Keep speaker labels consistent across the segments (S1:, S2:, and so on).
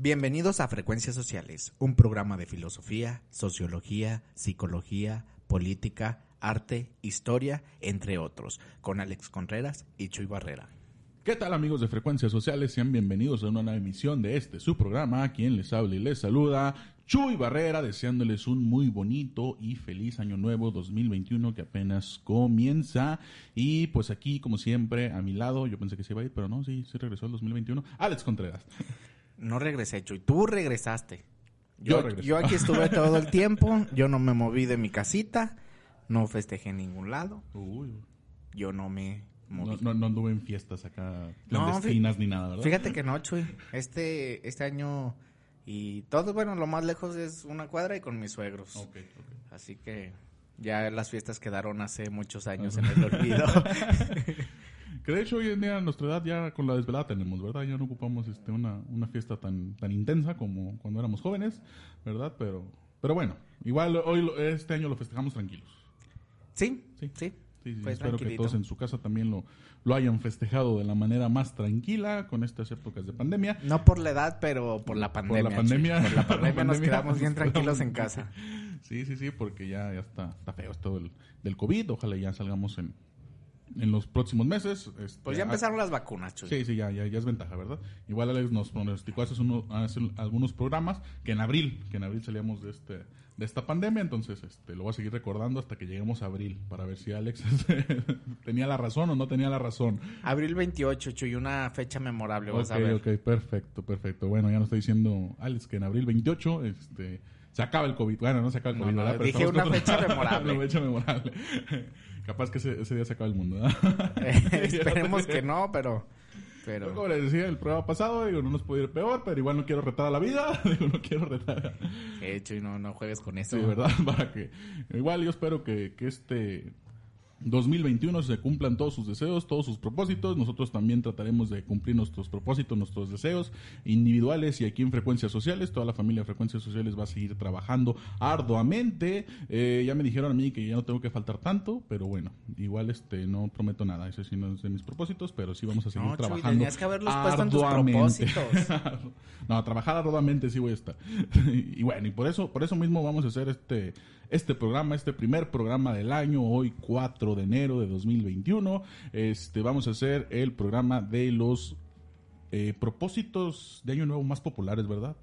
S1: Bienvenidos a Frecuencias Sociales, un programa de filosofía, sociología, psicología, política, arte, historia, entre otros, con Alex Contreras y Chuy Barrera.
S2: ¿Qué tal amigos de Frecuencias Sociales? Sean bienvenidos a una nueva emisión de este su programa. Quien les habla y les saluda, Chuy Barrera, deseándoles un muy bonito y feliz año nuevo 2021 que apenas comienza. Y pues aquí, como siempre, a mi lado, yo pensé que se iba a ir, pero no, sí, sí regresó el 2021. Alex Contreras.
S1: No regresé, Chuy. Tú regresaste.
S2: Yo
S1: Yo, yo aquí estuve todo el tiempo. Yo no me moví de mi casita. No festejé en ningún lado.
S2: Uy,
S1: Yo no me moví.
S2: no, no, no anduve en fiestas acá
S1: No,
S2: clandestinas ni nada, ¿verdad?
S1: Fíjate que no, Chuy. Este, este año y todo, bueno, lo más lejos es una cuadra y con mis suegros. Así que ya las fiestas quedaron hace muchos años en el olvido.
S2: Que de hecho hoy en día a nuestra edad ya con la desvelada tenemos, ¿verdad? Ya no ocupamos este, una, una fiesta tan, tan intensa como cuando éramos jóvenes, ¿verdad? Pero, pero bueno, igual hoy este año lo festejamos tranquilos.
S1: sí,
S2: Sí.
S1: sí.
S2: Sí, sí,
S1: Fue
S2: espero que todos en su casa también lo, lo hayan festejado de la manera más tranquila con estas épocas de pandemia.
S1: No por la edad, pero por la pandemia.
S2: Por la pandemia.
S1: Por la nos quedamos bien tranquilos en casa.
S2: Sí, sí, sí, porque ya, ya está, está feo esto del, del COVID. Ojalá ya salgamos en, en los próximos meses. Este,
S1: Pues ya empezaron las vacunas, Chuy.
S2: Sí, sí, ya, ya, ya es ventaja, ¿verdad? Igual Alex nos pronosticó hace, uno- hace algunos programas que en abril, que en abril salíamos de este de esta pandemia, entonces este lo voy a seguir recordando hasta que lleguemos a abril para ver si Alex tenía la razón o no tenía la razón.
S1: Abril 28, Chuy, una fecha memorable, vas
S2: Ok,
S1: a ver.
S2: ok, perfecto, perfecto. Bueno, ya nos está diciendo Alex que en abril 28 este se acaba el COVID. Bueno, no se acaba el
S1: No,
S2: COVID,
S1: no,
S2: ¿verdad?
S1: dije una fecha memorable.
S2: una fecha memorable. Capaz que ese, ese día se acaba el mundo.
S1: Esperemos que no, pero...
S2: Yo,
S1: pero...
S2: como les decía el programa pasado, digo, no nos puede ir peor, pero igual no quiero retar a la vida, digo, no quiero retar.
S1: Eh, Chuy, no, no juegues con eso.
S2: Sí, ¿verdad? Para que, igual yo espero que, que este 2021 se cumplan todos sus deseos, todos sus propósitos. Nosotros también trataremos de cumplir nuestros propósitos, nuestros deseos individuales y aquí en Frecuencias Sociales. Toda la familia de Frecuencias Sociales va a seguir trabajando arduamente. Eh, ya me dijeron a mí que ya no tengo que faltar tanto, pero bueno, igual este no prometo nada. Ese sí no es de mis propósitos, pero sí vamos a seguir
S1: No, Chuy,
S2: trabajando.
S1: tenías que haberlos puesto en tus
S2: arduamente.
S1: propósitos.
S2: no, trabajar arduamente sí voy a estar. y bueno, y por eso, por eso mismo vamos a hacer este, este programa, este primer programa del año, hoy 4 de enero de 2021. Este, vamos a hacer el programa de los eh, propósitos de año nuevo más populares, ¿verdad?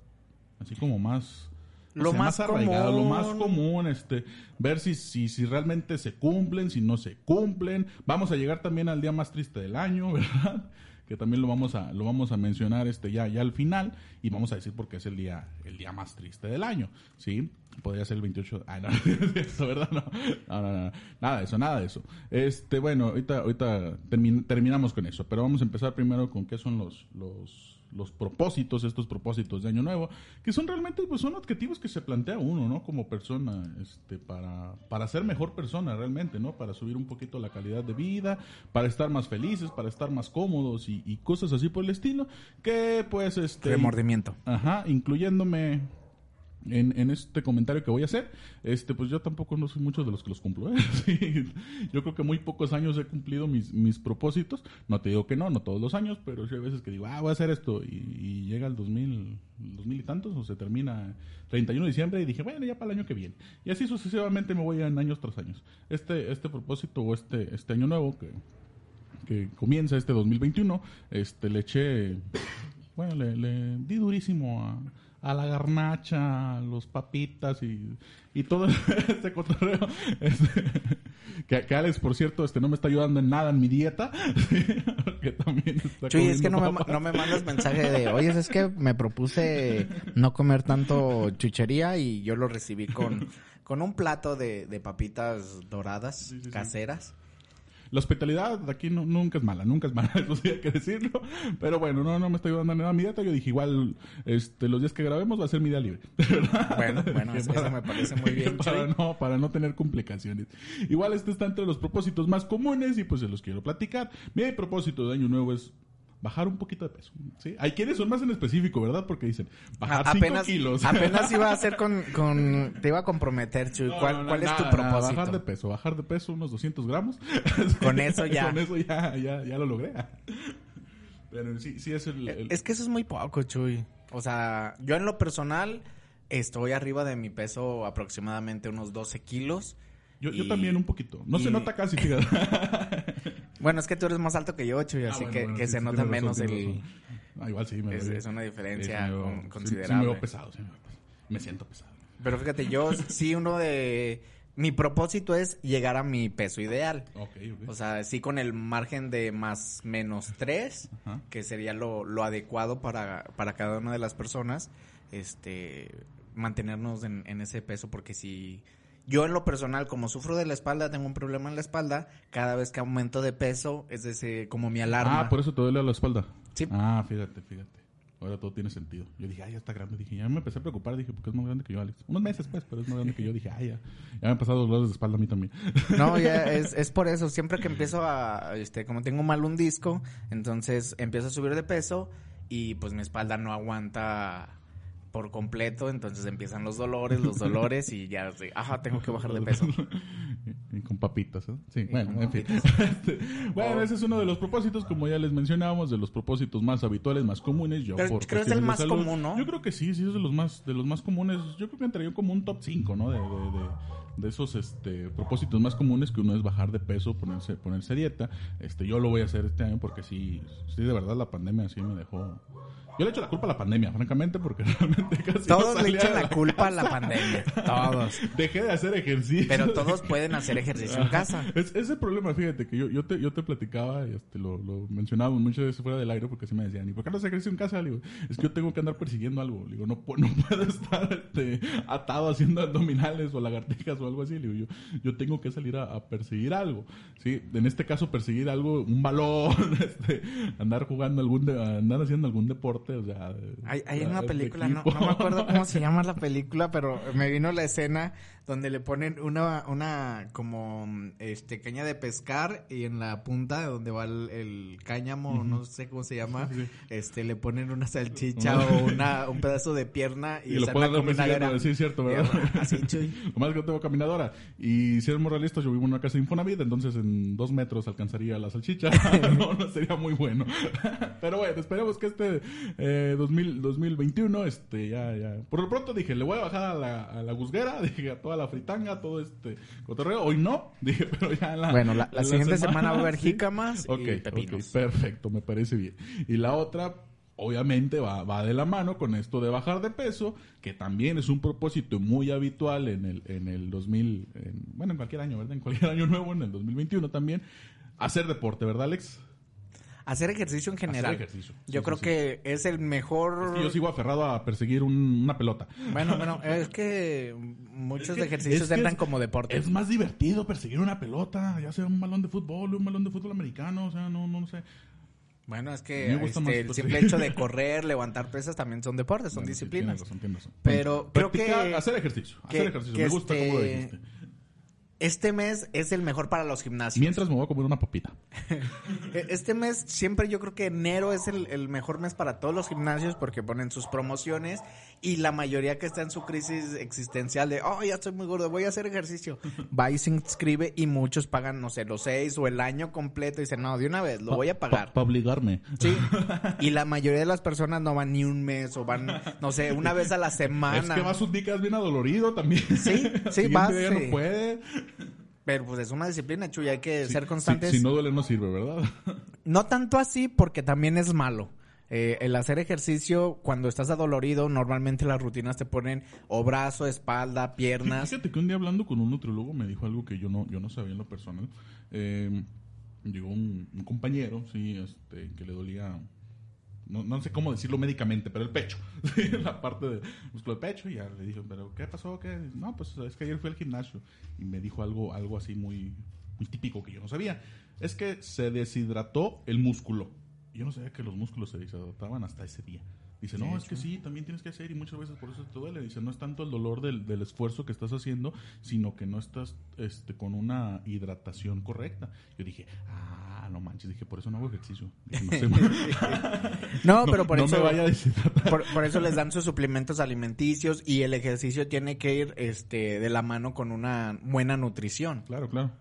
S2: Así como más...
S1: Lo más
S2: arraigado, lo más
S1: común.
S2: común, este, ver si, si, si realmente se cumplen, si no se cumplen. Vamos a llegar también al día más triste del año, ¿verdad? Que también lo vamos a, lo vamos a mencionar este ya, ya al final, y vamos a decir por qué es el día, el día más triste del año, ¿sí? Podría ser el 28 Ah, no, eso, ¿verdad? No, no, no, no, nada de eso, nada de eso. Este, bueno, ahorita, ahorita termin- terminamos con eso, pero vamos a empezar primero con qué son los, los, los propósitos, estos propósitos de Año Nuevo, que son realmente, pues son objetivos que se plantea uno, ¿no? Como persona, este, para, para ser mejor persona realmente, ¿no? Para subir un poquito la calidad de vida, para estar más felices, para estar más cómodos y, y cosas así por el estilo, que pues, este...
S1: Remordimiento.
S2: Ajá, incluyéndome en, en este comentario que voy a hacer, este, pues yo tampoco no soy mucho de los que los cumplo. ¿eh? Sí, yo creo que muy pocos años he cumplido mis, mis propósitos. No te digo que no, no todos los años, pero sí hay veces que digo, ah, voy a hacer esto. Y, y llega el 2000, 2000 y tantos, o se termina 31 de diciembre y dije, bueno, ya para el año que viene. Y así sucesivamente me voy en años tras años. Este, este propósito o este, este año nuevo que, que comienza este 2021, este, le eché, bueno, le, le di durísimo a, a la garnacha, los papitas y, y todo este cotorreo. Este, que, que Alex, por cierto, este no me está ayudando en nada en mi dieta. que también está
S1: Chuy, es que no me, no me mandas mensaje de, oye, es que me propuse no comer tanto chuchería y yo lo recibí con, con un plato de, de papitas doradas
S2: sí, sí.
S1: caseras.
S2: La hospitalidad aquí no, nunca es mala, nunca es mala, eso sí hay que decirlo. Pero bueno, no, no me estoy dando nada a mi dieta. Yo dije, igual, este, los días que grabemos va a ser mi día libre.
S1: Bueno, bueno, eso,
S2: para-
S1: me parece muy bien,
S2: para no, para no tener complicaciones. Igual este está entre los propósitos más comunes y pues se los quiero platicar. Mi propósito de año nuevo es bajar un poquito de peso. ¿sí? Hay quienes son más en específico, ¿verdad? Porque dicen, bajar 5
S1: apenas,
S2: kilos.
S1: apenas iba a hacer con, con... Te iba a comprometer, Chuy.
S2: No,
S1: ¿Cuál,
S2: no, no,
S1: cuál es
S2: nada,
S1: tu
S2: nada,
S1: propósito?
S2: bajar de peso, bajar de peso unos 200 gramos.
S1: Con eso ya.
S2: Con eso ya, ya, ya lo logré. Pero sí, sí es el... el-
S1: Es que eso es muy poco, Chuy. O sea, yo en lo personal estoy arriba de mi peso aproximadamente unos 12 kilos.
S2: yo, yo también un poquito. No se nota casi, fíjate.
S1: Bueno, es que tú eres más alto que yo, Chuy,
S2: Ah,
S1: así
S2: bueno,
S1: que,
S2: bueno,
S1: que
S2: sí,
S1: se
S2: sí,
S1: nota menos
S2: razón,
S1: el...
S2: Ah, igual sí, me
S1: Es, es una diferencia
S2: sí, me veo-
S1: considerable.
S2: me veo pesado, sí me veo pesado. Me siento pesado.
S1: Pero fíjate, yo sí uno de... Mi propósito es llegar a mi peso ideal.
S2: Ok, ok.
S1: O sea, sí con el margen de más menos 3,
S2: Ajá.
S1: que sería lo, lo adecuado para, para cada una de las personas, este, mantenernos en, en ese peso, porque si yo en lo personal, como sufro de la espalda, tengo un problema en la espalda, cada vez que aumento de peso, es ese, como mi alarma.
S2: Ah, por eso te duele la espalda.
S1: Sí.
S2: Ah, fíjate, fíjate. Ahora todo tiene sentido. Yo dije, ay, ya está grande. Dije, ya me empecé a preocupar. Dije, porque es más grande que yo, Alex. Unos meses, pues, pero es más grande que yo. Dije, ay, ya. Ya me han pasado dolores de espalda a mí también.
S1: No, ya es, es por eso. Siempre que empiezo a, este, como tengo mal un disco, entonces empiezo a subir de peso y pues mi espalda no aguanta por completo, entonces empiezan los dolores, los dolores y ya, sí, ajá, tengo que bajar de peso.
S2: y con papitas, ¿eh? Sí,
S1: Y
S2: bueno, en fin. Este, bueno,
S1: Oh.
S2: ese es uno de los propósitos, como ya les mencionábamos, de los propósitos más habituales, más comunes. Yo
S1: Pero
S2: por
S1: creo que es el más
S2: salud-
S1: común, ¿no?
S2: Yo creo que sí, sí es de los más, de los más comunes. Yo creo que entraría como un top 5, ¿no? De, de, de, de esos este, propósitos más comunes, que uno es bajar de peso, ponerse, ponerse dieta. Este, yo lo voy a hacer este año porque sí, sí, de verdad la pandemia sí me dejó... Yo le echo la culpa a la pandemia, francamente, porque realmente casi no
S1: Todos le echan
S2: de
S1: la culpa a la pandemia, todos.
S2: Dejé de hacer ejercicio.
S1: Pero todos pueden hacer ejercicio en casa.
S2: Es, ese problema, fíjate, que yo, yo, te, yo te platicaba y este, lo, lo mencionábamos muchas veces fuera del aire porque se me decían, ¿y por qué no haces ejercicio en casa? Le digo, es que yo tengo que andar persiguiendo algo. Le digo, no, no puedo estar este, atado haciendo abdominales o lagartijas o algo así. Le digo, yo, yo tengo que salir a, a perseguir algo. ¿sí? En este caso, perseguir algo, un balón, este, andar jugando algún, de- andar haciendo algún deporte, o sea...
S1: Hay, hay una película, no, no me acuerdo cómo se llama la película, pero me vino la escena donde le ponen una, una como este caña de pescar y en la punta donde va el, el cáñamo, no sé cómo se llama,
S2: Sí.
S1: este le ponen una salchicha o una, un pedazo de pierna y,
S2: Y lo
S1: está en
S2: pueden
S1: la
S2: andar persiguiendo,
S1: combinadora.
S2: sí, es cierto, ¿verdad?
S1: Así, chuy.
S2: Lo más que no tengo caminadora. Y si eres realistas, yo vivo en una casa de Infonavit, entonces en dos metros alcanzaría la salchicha. no, no sería muy bueno. Pero bueno, esperemos que este eh, 2000, 2021, este, ya, ya. Por lo pronto dije, le voy a bajar a la, a la gusguera, dije, a toda la fritanga, todo este cotorreo. Hoy no, dije, pero ya en la.
S1: Bueno, la, la
S2: en
S1: siguiente semana va a haber
S2: sí.
S1: jícamas
S2: Ok,
S1: y
S2: ok,
S1: pepinos.
S2: perfecto, me parece bien. Y la otra, obviamente, va, va de la mano con esto de bajar de peso, que también es un propósito muy habitual en el, en el 2000, en- bueno, en cualquier año, ¿verdad? En cualquier año nuevo, en el 2021 también. Hacer deporte, ¿verdad, Alex?
S1: Hacer ejercicio en general.
S2: Hacer ejercicio. Sí,
S1: Yo
S2: sí,
S1: creo
S2: sí.
S1: que es el mejor...
S2: Es que yo sigo aferrado a perseguir un- una pelota.
S1: Bueno, bueno, es que muchos
S2: Es que-
S1: ejercicios entran
S2: es-
S1: como deporte.
S2: Es más divertido perseguir una pelota, ya sea un balón de fútbol, un balón de fútbol americano, o sea, no, no, no sé.
S1: Bueno, es que este, el simple hecho de correr, levantar pesas también son deportes, son
S2: Bueno,
S1: disciplinas.
S2: tienes razón, tienes razón.
S1: Pero creo
S2: Practicar,
S1: que-
S2: Hacer ejercicio,
S1: que-
S2: hacer ejercicio. Me gusta cómo lo
S1: este-
S2: dijiste.
S1: Este mes es el mejor para los gimnasios.
S2: Mientras me voy a comer una papita.
S1: E- Este mes siempre yo creo que enero es el, el mejor mes para todos los gimnasios porque ponen sus promociones y la mayoría que está en su crisis existencial de, oh, ya estoy muy gordo, voy a hacer ejercicio. Va y se inscribe y muchos pagan, no sé, los seis o el año completo y dicen, no, de una vez, lo voy a pagar.
S2: Para obligarme.
S1: Sí. Y la mayoría de las personas no van ni un mes o van, no sé, una vez a la semana.
S2: Es que vas un día bien adolorido también.
S1: Sí, sí, vas, sí.
S2: no puede.
S1: Pero pues es una disciplina, Chuy, hay que ser constantes.
S2: Si, no duele, no sirve, ¿verdad?
S1: No tanto así porque también es malo. Eh, el hacer ejercicio cuando estás adolorido, normalmente las rutinas te ponen o brazo, espalda, piernas.
S2: Fíjate que un día hablando con un nutriólogo me dijo algo que yo no, yo no sabía en lo personal. Eh, llegó un, un compañero, sí, este, que le dolía, no, no sé cómo decirlo médicamente, pero el pecho, la parte del músculo del pecho, y ya le dije, pero ¿qué pasó? ¿Qué? No, pues es que ayer fui al gimnasio y me dijo algo, algo así muy, muy típico que yo no sabía. Es que se deshidrató el músculo. Yo no sabía que los músculos se deshidrataban hasta ese día. Dice, no, es que sí, también tienes que hacer y muchas veces por eso te duele. Dice, no es tanto el dolor del, del esfuerzo que estás haciendo, sino que no estás este, con una hidratación correcta. Yo dije, ah, no manches, dije, por eso no hago ejercicio. Dije, no, sé,
S1: no, pero por
S2: no
S1: eso
S2: me vaya a deshidratar.
S1: por, por eso les dan sus suplementos alimenticios y el ejercicio tiene que ir este de la mano con una buena nutrición.
S2: Claro, claro.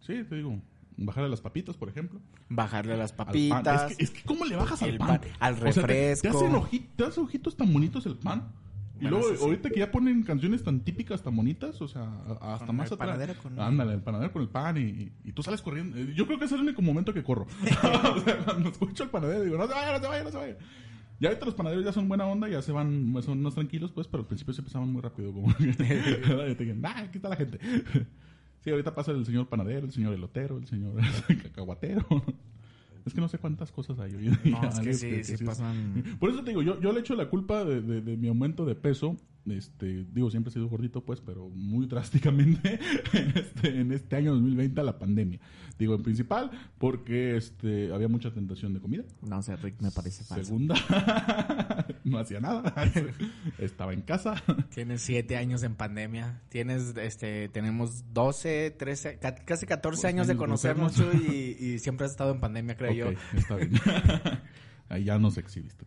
S2: Sí, te digo, bajar a las papitas, por ejemplo.
S1: Bajarle las
S2: Al pan.
S1: papitas.
S2: Es que, es que ¿cómo le bajas al pan?
S1: pan, al
S2: O sea, te- te,
S1: refresco.
S2: hacen oji- te hace ojitos tan bonitos el pan. Y
S1: Bueno,
S2: luego,
S1: sí.
S2: ahorita que ya ponen canciones tan típicas, tan bonitas, o sea, a- hasta
S1: Con
S2: más
S1: el
S2: atrás.
S1: panadero con-
S2: Ándale, el panadero con el pan y, y- tú sales corriendo. Eh, Yo creo que ese es el único momento que corro. o sea, cuando escucho al panadero digo, no se vaya, no se vaya, no se vaya. Ya ahorita los panaderos ya son buena onda, ya se van, son más tranquilos, pues, pero al principio se empezaban muy rápido. Como que, ah, aquí está la gente. Sí, ahorita pasa el señor panadero, el señor elotero, el señor cacahuatero. Es que no sé cuántas cosas hay hoy en día,
S1: No, es que sí, sí
S2: es-
S1: pasan.
S2: Por eso te digo, yo, yo le echo la culpa de, de- de mi aumento de peso. Este, digo, siempre he sido gordito, pues, pero muy drásticamente en este, en este año 2020 a la pandemia. Digo, en principal, porque este, había mucha tentación de comida.
S1: No sé, Rick, me parece falso.
S2: Segunda, no hacía nada. Estaba en casa.
S1: Tienes siete años en pandemia. Tienes, este, tenemos 12, 13, ca- casi 14 años de
S2: años de
S1: conocernos y, y siempre has estado en pandemia, creo
S2: Ok,
S1: yo.
S2: está bien. Ahí ya nos exhibiste.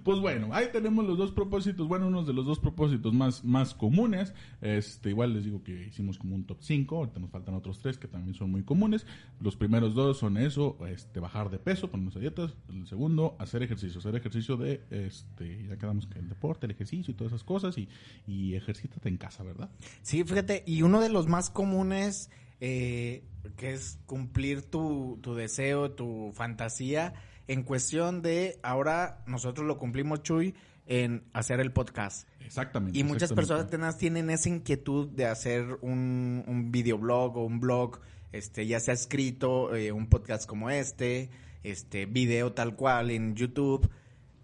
S2: Pues. Bueno, ahí tenemos los dos propósitos. Bueno, unos de los dos propósitos más, más comunes. Este, igual les digo que hicimos como un top 5. Ahorita nos faltan otros tres que también son muy comunes. Los primeros dos son eso, este, bajar de peso, ponernos a dietas. El segundo, hacer ejercicio. Hacer ejercicio de, este, ya quedamos que el deporte, el ejercicio y todas esas cosas. Y, y ejercítate en casa, ¿verdad?
S1: Sí, fíjate, y uno de los más comunes, eh, que es cumplir tu, tu deseo, tu fantasía, en cuestión de, ahora nosotros lo cumplimos, Chuy, en hacer el podcast.
S2: Exactamente.
S1: Y muchas
S2: exactamente.
S1: personas tienen esa inquietud de hacer un, un videoblog o un blog, este, ya sea escrito, eh, un podcast como este, este, video tal cual en YouTube,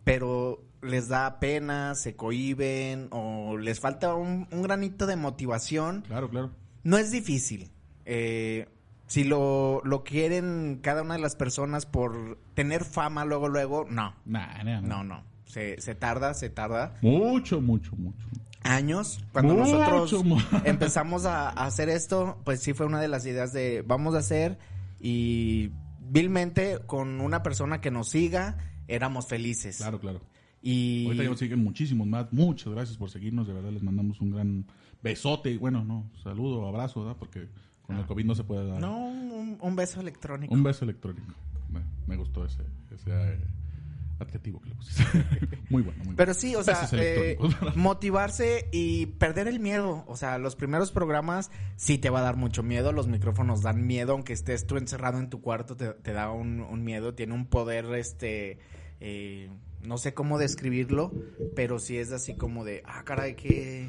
S1: pero les da pena, se cohiben o les falta un, un granito de motivación.
S2: Claro, claro.
S1: No es difícil. Eh, si lo, lo quieren cada una de las personas por tener fama luego, luego, no,
S2: Nah, nah, nah.
S1: no, no. Se, se tarda, se tarda
S2: Mucho, mucho, mucho.
S1: años cuando
S2: Mucho
S1: nosotros empezamos a, a hacer esto pues sí fue una de las ideas de vamos a hacer y vilmente con una persona que nos siga éramos felices
S2: Claro, claro.
S1: y
S2: Ahorita ya nos siguen muchísimos más. Muchas gracias por seguirnos. De verdad, les mandamos un gran besote. Y bueno, no, saludo, abrazo, ¿verdad? Porque con el COVID no se puede dar.
S1: Ah. no un, un beso electrónico
S2: Un beso electrónico. Me, me gustó ese, ese eh, adjetivo que le pusiste. muy bueno, muy bueno.
S1: Pero sí, o sea, eh, motivarse y perder el miedo. O sea, los primeros programas sí te va a dar mucho miedo. Los micrófonos dan miedo, aunque estés tú encerrado en tu cuarto, te, te da un, un miedo. Tiene un poder, este, eh, no sé cómo describirlo, pero sí es así como de, ah, caray, que...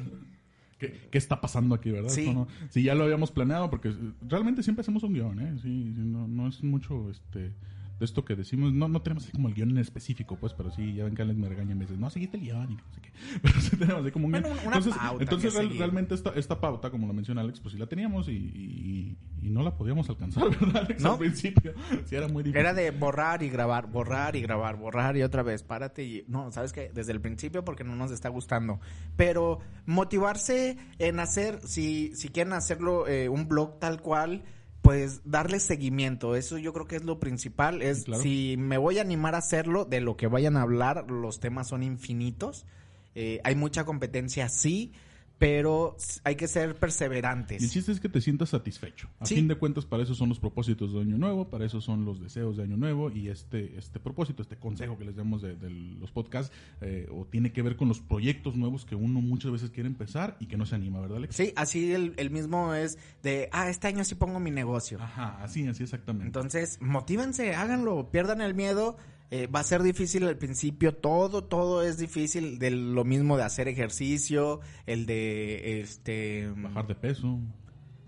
S2: ¿Qué, qué está pasando aquí, verdad?
S1: Sí.
S2: No- sí, ya lo habíamos planeado, porque realmente siempre hacemos un guion, ¿eh? Sí, sí, no, no es mucho este de esto que decimos. No, no tenemos así como el guion en específico, pues, pero sí, ya ven que Alex me regaña y me dice, no, seguiste el guion y no sé qué. Pero sí tenemos así como un guion.
S1: Bueno, una
S2: entonces,
S1: pauta
S2: entonces real- realmente esta, esta pauta, como lo menciona Alex, pues sí la teníamos y, y, y no la podíamos alcanzar, ¿verdad, Alex?
S1: No.
S2: Al principio. Sí, era muy difícil.
S1: Era de borrar y grabar, borrar y grabar, borrar y otra vez, párate y... No, ¿sabes qué? Desde el principio porque no nos está gustando. Pero motivarse en hacer, si, si quieren hacerlo eh, un blog tal cual, pues darle seguimiento. Eso yo creo que es lo principal. Es
S2: claro.
S1: si me voy a animar a hacerlo, de lo que vayan a hablar, los temas son infinitos. Eh, hay mucha competencia, sí, pero hay que ser perseverantes.
S2: Y el chiste es que te sientas satisfecho. A
S1: Sí.
S2: fin de cuentas, para eso son los propósitos de Año Nuevo, para eso son los deseos de Año Nuevo y este, este propósito, este consejo que les damos de, de los podcasts, eh, o tiene que ver con los proyectos nuevos que uno muchas veces quiere empezar y que no se anima, ¿verdad, Alex?
S1: Sí, así el, el mismo es de, ah, este año sí pongo mi negocio.
S2: Ajá, así, así exactamente.
S1: Entonces, motívense, háganlo, pierdan el miedo. Eh, va a ser difícil al principio, todo, todo es difícil. De lo mismo de hacer ejercicio, el de, este...
S2: Bajar de peso,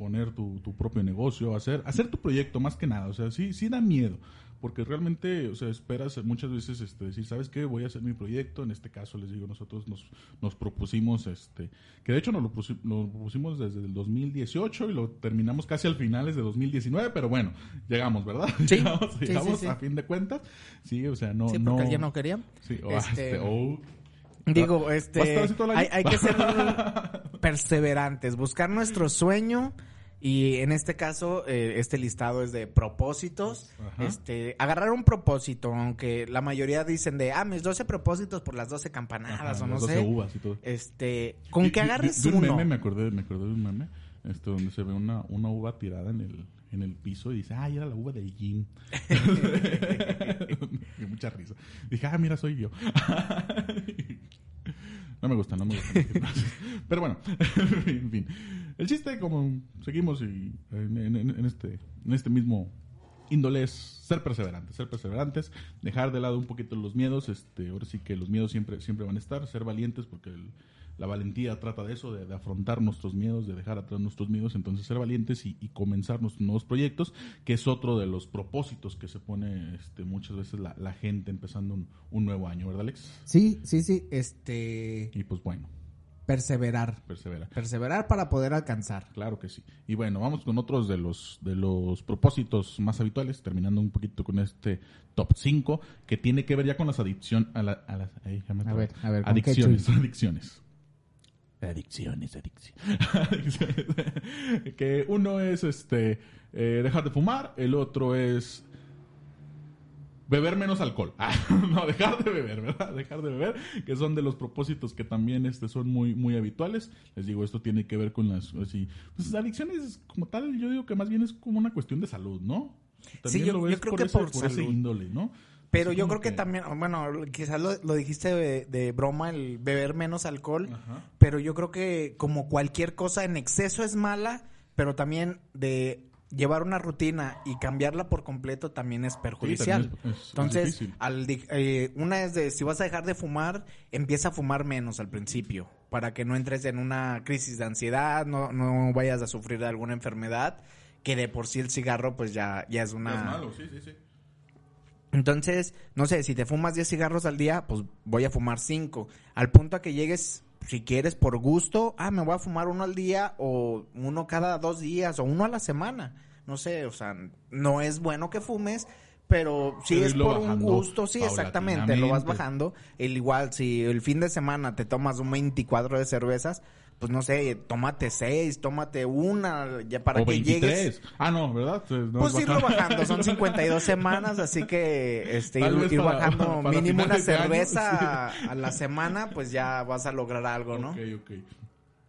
S2: poner tu, tu propio negocio, hacer, hacer tu proyecto más que nada. O sea, sí, sí da miedo. porque realmente, o sea, esperas muchas veces este, decir, ¿sabes qué? Voy a hacer mi proyecto. En este caso, les digo, nosotros nos, nos propusimos, este, que de hecho nos lo, propusimos desde el 2018 y lo terminamos casi al finales de 2019, pero bueno, llegamos, ¿verdad?
S1: Sí,
S2: llegamos, a fin de cuentas. Sí, o sea, no.
S1: Sí, porque ya no quería.
S2: Sí, o este, este
S1: Digo, este, hay, hay, que ser perseverantes, buscar nuestro sueño y en este caso, eh, este listado es de propósitos. Este, agarrar un propósito, aunque la mayoría dicen de, ah, mis 12 propósitos por las 12 campanadas o no sé.
S2: uvas y todo.
S1: Este, con que agarres
S2: de,
S1: un
S2: meme, me acordé, me acordé de un meme, este, donde se ve una, una uva tirada en el, en el piso y dice, ah, era la uva del gym. mucha risa. Dije, ah, mira, soy yo. no me gusta, no me gusta. Pero bueno, en fin. El chiste, como seguimos y en, este, en este mismo índole es ser perseverantes, ser perseverantes, dejar de lado un poquito los miedos, este, ahora sí que los miedos siempre, siempre van a estar, ser valientes porque la valentía trata de eso, de, afrontar nuestros miedos, de dejar atrás nuestros miedos, entonces ser valientes y, comenzar nuestros nuevos proyectos, que es otro de los propósitos que se pone este, muchas veces la, gente empezando un, un, nuevo año, ¿verdad Alex?
S1: Sí, sí, sí, este...
S2: Y pues bueno.
S1: Perseverar.
S2: Perseverar.
S1: Perseverar para poder alcanzar.
S2: Claro que sí. Y bueno, vamos con otros de los, de los propósitos más habituales, terminando un poquito con este top 5, que tiene que ver ya con las adicciones. A, la, a, las,
S1: a ver, a ver,
S2: adicciones, adicciones. Adicciones, adicciones. que uno es este eh, dejar de fumar, el otro es beber menos alcohol. Ah, no, dejar de beber, ¿verdad? Dejar de beber, que son de los propósitos que también este, son muy, muy habituales. Les digo, esto tiene que ver con las así, pues, adicciones como tal, yo digo que más bien es como una cuestión de salud, ¿no?
S1: sí, yo, creo que por,
S2: ese índole, ¿no?
S1: Pero yo creo que, también, bueno, quizás lo, dijiste de, broma, el beber menos alcohol, pero yo creo que como cualquier cosa en exceso es mala, pero también de llevar una rutina y cambiarla por completo también es perjudicial. Entonces, al, eh, una es de si vas a dejar de fumar, empieza a fumar menos al principio para que no entres en una crisis de ansiedad, no, no vayas a sufrir de alguna enfermedad, que de por sí el cigarro pues ya, ya es una...
S2: Es malo, sí, sí, sí.
S1: Entonces, no sé, si te fumas 10 cigarros al día, pues voy a fumar 5. Al punto a que llegues si quieres por gusto, ah, me voy a fumar uno al día o uno cada dos días o uno a la semana. No sé, o sea, no es bueno que fumes, pero si es por un gusto, sí, exactamente, lo vas bajando. El igual, si el fin de semana te tomas un 24 de cervezas, pues no sé, tómate seis, tómate una, ya para que llegues.
S2: Ah, no, ¿verdad?
S1: Pues, pues irlo bajando, son 52 semanas, así que este, ir, bajando mínimo una cerveza a la semana, pues ya vas a lograr algo, ¿no?
S2: Ok, ok.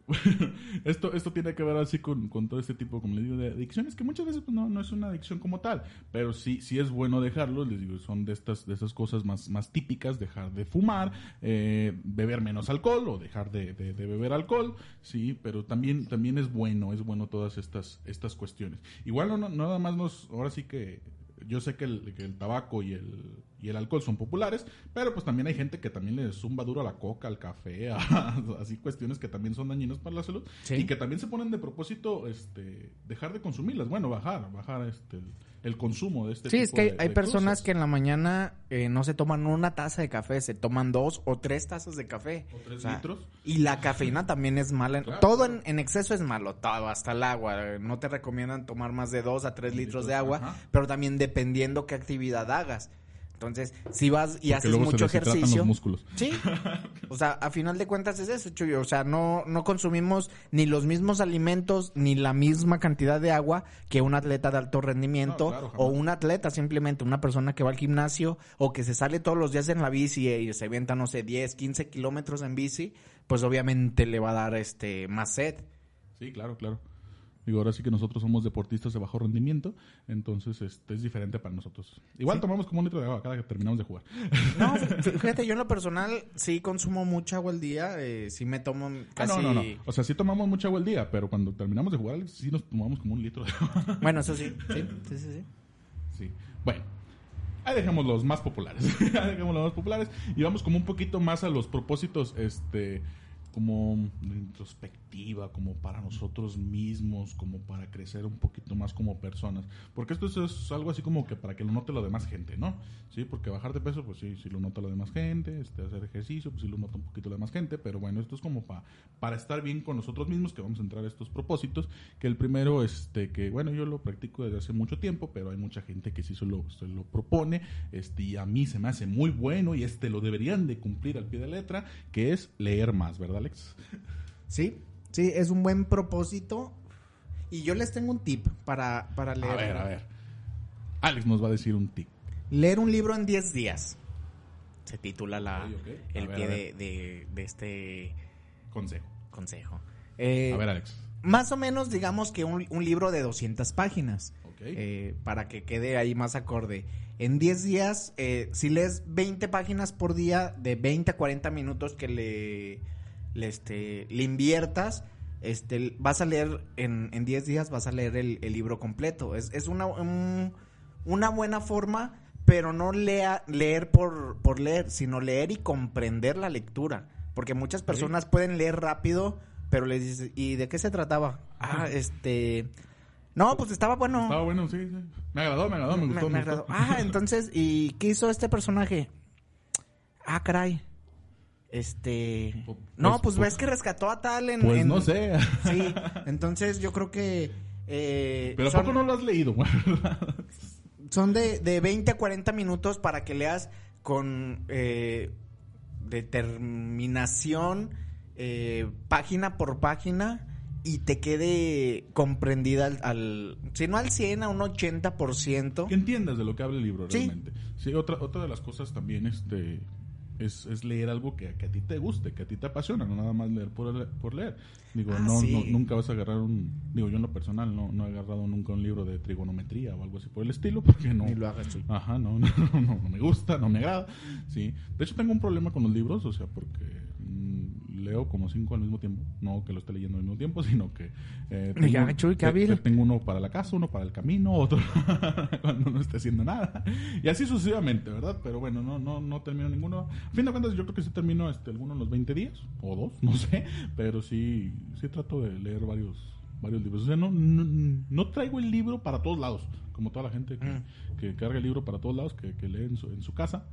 S2: esto, esto tiene que ver así con, todo este tipo, como les digo, de adicciones, que muchas veces pues, no, no es una adicción como tal, pero sí, sí es bueno dejarlo, les digo, son de estas, de esas cosas más, más típicas, dejar de fumar, eh, beber menos alcohol o dejar de, beber alcohol, sí, pero también, también es bueno, es bueno todas estas, estas cuestiones. Igual no, no, nada más nos, ahora sí que yo sé que el, que el tabaco y el, y el alcohol son populares, pero pues también hay gente que también le zumba duro a la coca, al café, así cuestiones que también son dañinas para la salud y que también se ponen de propósito este dejar de consumirlas, bueno, bajar, bajar este el, consumo de este
S1: sí, es que hay, personas que en la mañana eh, no se toman una taza de café, se toman dos o tres tazas de café.
S2: O tres litros.
S1: Y la cafeína también es mala. todo En, exceso es malo, todo, hasta el agua. No te recomiendan tomar más de dos a tres litros, de agua, pero también dependiendo qué actividad hagas. Entonces, si vas y haces mucho ejercicio.
S2: Los músculos.
S1: Sí. O sea, a final de cuentas es eso, Chuyo. O sea, no, no consumimos ni los mismos alimentos ni la misma cantidad de agua que un atleta de alto rendimiento o un atleta simplemente, una persona que va al gimnasio o que se sale todos los días en la bici y se avienta, no sé, 10, 15 kilómetros en bici, pues obviamente le va a dar este más sed.
S2: Sí, claro, claro. Digo, ahora sí que nosotros somos deportistas de bajo rendimiento, entonces este, es diferente para nosotros. Igual tomamos como un litro de agua cada que terminamos de jugar.
S1: No, fíjate, yo en lo personal sí consumo mucha agua al día, eh, sí me tomo casi...
S2: Ah, no, no, no. O sea, sí tomamos mucha agua al día, pero cuando terminamos de jugar sí nos tomamos como un litro de agua.
S1: Bueno, eso sí, sí, sí, sí.
S2: Sí. Bueno, ahí dejamos los más populares. ahí dejamos los más populares y vamos como un poquito más a los propósitos, este como como para nosotros mismos, como para crecer un poquito más como personas. Porque esto es, algo así como que para que lo note la demás gente, ¿no? Sí, porque bajar de peso, pues sí, sí lo nota la demás gente, este, hacer ejercicio, pues sí lo nota un poquito la demás gente, pero bueno, esto es como para para estar bien con nosotros mismos, que vamos a entrar a estos propósitos, que el primero, este, que bueno, yo lo practico desde hace mucho tiempo, pero hay mucha gente que sí se lo, se lo propone, este, y a mí se me hace muy bueno, y este lo deberían de cumplir al pie de letra, que es leer más, ¿verdad, Alex?
S1: Sí, sí, es un buen propósito. Y yo les tengo un tip para, para leer.
S2: A ver, a ver. Alex nos va a decir un tip.
S1: Leer un libro en 10 días. Se titula la, el pie de, de, este
S2: consejo.
S1: consejo.
S2: Eh, a ver, Alex.
S1: Más o menos, digamos que un, libro de 200 páginas. Eh, para que quede ahí más acorde. En 10 días, eh, si lees 20 páginas por día, de 20 a 40 minutos que le, le, este, le inviertas, este, vas a leer en, en 10 días, vas a leer el, libro completo. Es, es una, una buena forma, pero no lea, leer por, por leer, sino leer y comprender la lectura. Porque muchas personas pueden leer rápido, pero les dices, ¿y de qué se trataba? Ah, este... No, pues estaba bueno.
S2: Estaba bueno, sí, sí. Me agradó, me agradó, me gustó. Me, agradó.
S1: Ah, entonces, ¿y qué hizo este personaje? Ah, caray. Este. Pues, no, pues, pues, ves que rescató a tal en.
S2: Pues no sé.
S1: Sí, entonces yo creo que. Eh,
S2: Pero ¿a poco no lo has leído?
S1: son de, de 20 a 40 minutos para que leas con eh, determinación, eh, página por página, y te quede comprendida al, si no al 100, a un 80%.
S2: Que entiendas de lo que habla el libro realmente. Sí, otra, otra de las cosas también, este, es, es, leer algo que, que, a ti te guste, que a ti te apasiona, no nada más leer por, por leer. Digo, ah, no, nunca vas a agarrar un, digo, yo en lo personal no, no he agarrado nunca un libro de trigonometría o algo así por el estilo, porque no.
S1: Ni lo hagas tú.
S2: Ajá, no, no, no, no, me gusta, no me agrada, sí. De hecho tengo un problema con los libros, o sea, porque leo como cinco al mismo tiempo. No que lo esté leyendo al mismo tiempo, sino que
S1: eh, tengo,
S2: tengo uno para la casa, uno para el camino, otro cuando no esté haciendo nada. Y así sucesivamente, ¿verdad? Pero bueno, no, no, no termino ninguno. A fin de cuentas, yo creo que sí termino este, alguno en los 20 días, o dos, no sé. Pero sí, sí trato de leer varios varios libros. O sea, no, no, traigo el libro para todos lados, como toda la gente que, mm. que carga el libro para todos lados, que, que lee en su, en su casa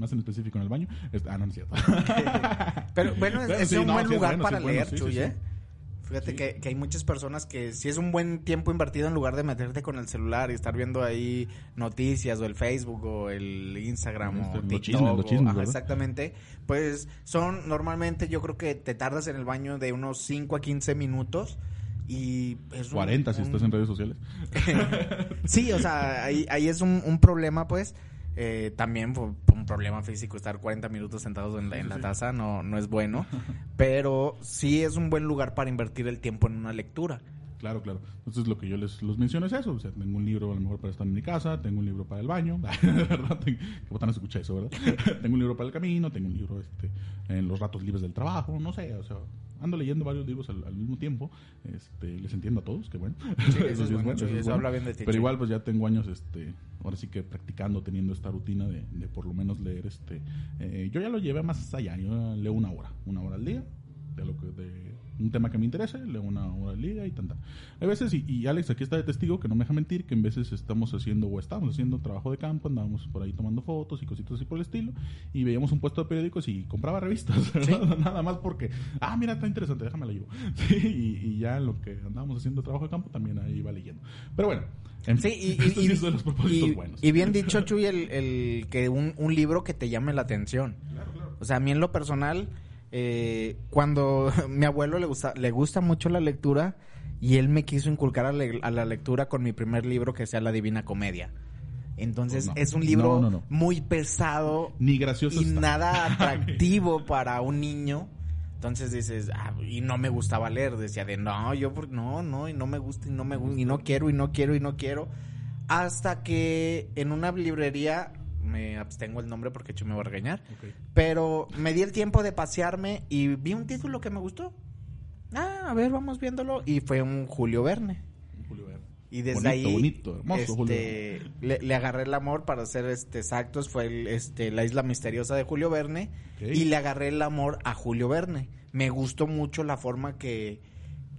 S2: más en específico en el baño. ah, no, es cierto.
S1: Pero bueno, es, un buen lugar para leer, Chuy, ¿eh? Fíjate que, que, hay muchas personas que si es un buen tiempo invertido en lugar de meterte con el celular y estar viendo ahí noticias o el Facebook o el Instagram o TikTok. exactamente. Pues son normalmente yo creo que te tardas en el baño de unos 5 a 15 minutos y es
S2: 40 si estás en redes sociales.
S1: sí, o sea, ahí, ahí es un, un problema pues eh, también por, un problema físico estar 40 minutos sentados en la, en la taza no, no es bueno, pero sí es un buen lugar para invertir el tiempo en una lectura.
S2: Claro, claro. Entonces lo que yo les los menciono es eso. O sea, tengo un libro a lo mejor para estar en mi casa, tengo un libro para el baño, ¿verdad? ¿Qué botán escucha eso, verdad? tengo un libro para el camino, tengo un libro este, en los ratos libres del trabajo, no sé, o sea, ando leyendo varios libros al, mismo tiempo. Este, les entiendo a todos, qué bueno.
S1: eso, es habla bien de ti.
S2: Pero igual, pues ya tengo años, este, ahora sí que practicando, teniendo esta rutina de, de por lo menos leer, este, eh, yo ya lo llevé más allá. Yo leo una hora, una hora al día, de lo que, de un tema que me interese, leo una hora al día y tanta. Hay veces, y, y, Alex aquí está de testigo, que no me deja mentir, que en veces estamos haciendo o estamos haciendo trabajo de campo, andábamos por ahí tomando fotos y cositas así por el estilo, y veíamos un puesto de periódicos y compraba revistas, nada más porque, ah, mira, está interesante, déjame la llevo. y, ya en lo que andábamos haciendo trabajo de campo también ahí iba leyendo. Pero bueno, en
S1: sí, y, y, los propósitos buenos. y bien dicho, Chuy, el, el que un, un libro que te llame la atención. Claro, claro. O sea, a mí en lo personal eh, cuando mi abuelo le gusta, le gusta mucho la lectura y él me quiso inculcar a, la lectura con mi primer libro que sea La Divina Comedia. Entonces pues es un libro muy pesado
S2: ni gracioso
S1: y nada atractivo para un niño. Entonces dices, ah, y no me gustaba leer, decía de no, yo no, no, y no me gusta y no me gusta y no quiero y no quiero y no quiero. Hasta que en una librería me abstengo el nombre porque yo me voy a regañar. Pero me di el tiempo de pasearme y vi un título que me gustó. Ah, a ver, vamos viéndolo. Y fue un Julio Verne.
S2: Julio Verne.
S1: Y desde ahí bonito, hermoso, este, le, agarré el amor para ser este exactos fue el, este la isla misteriosa de Julio Verne y le agarré el amor a Julio Verne me gustó mucho la forma que,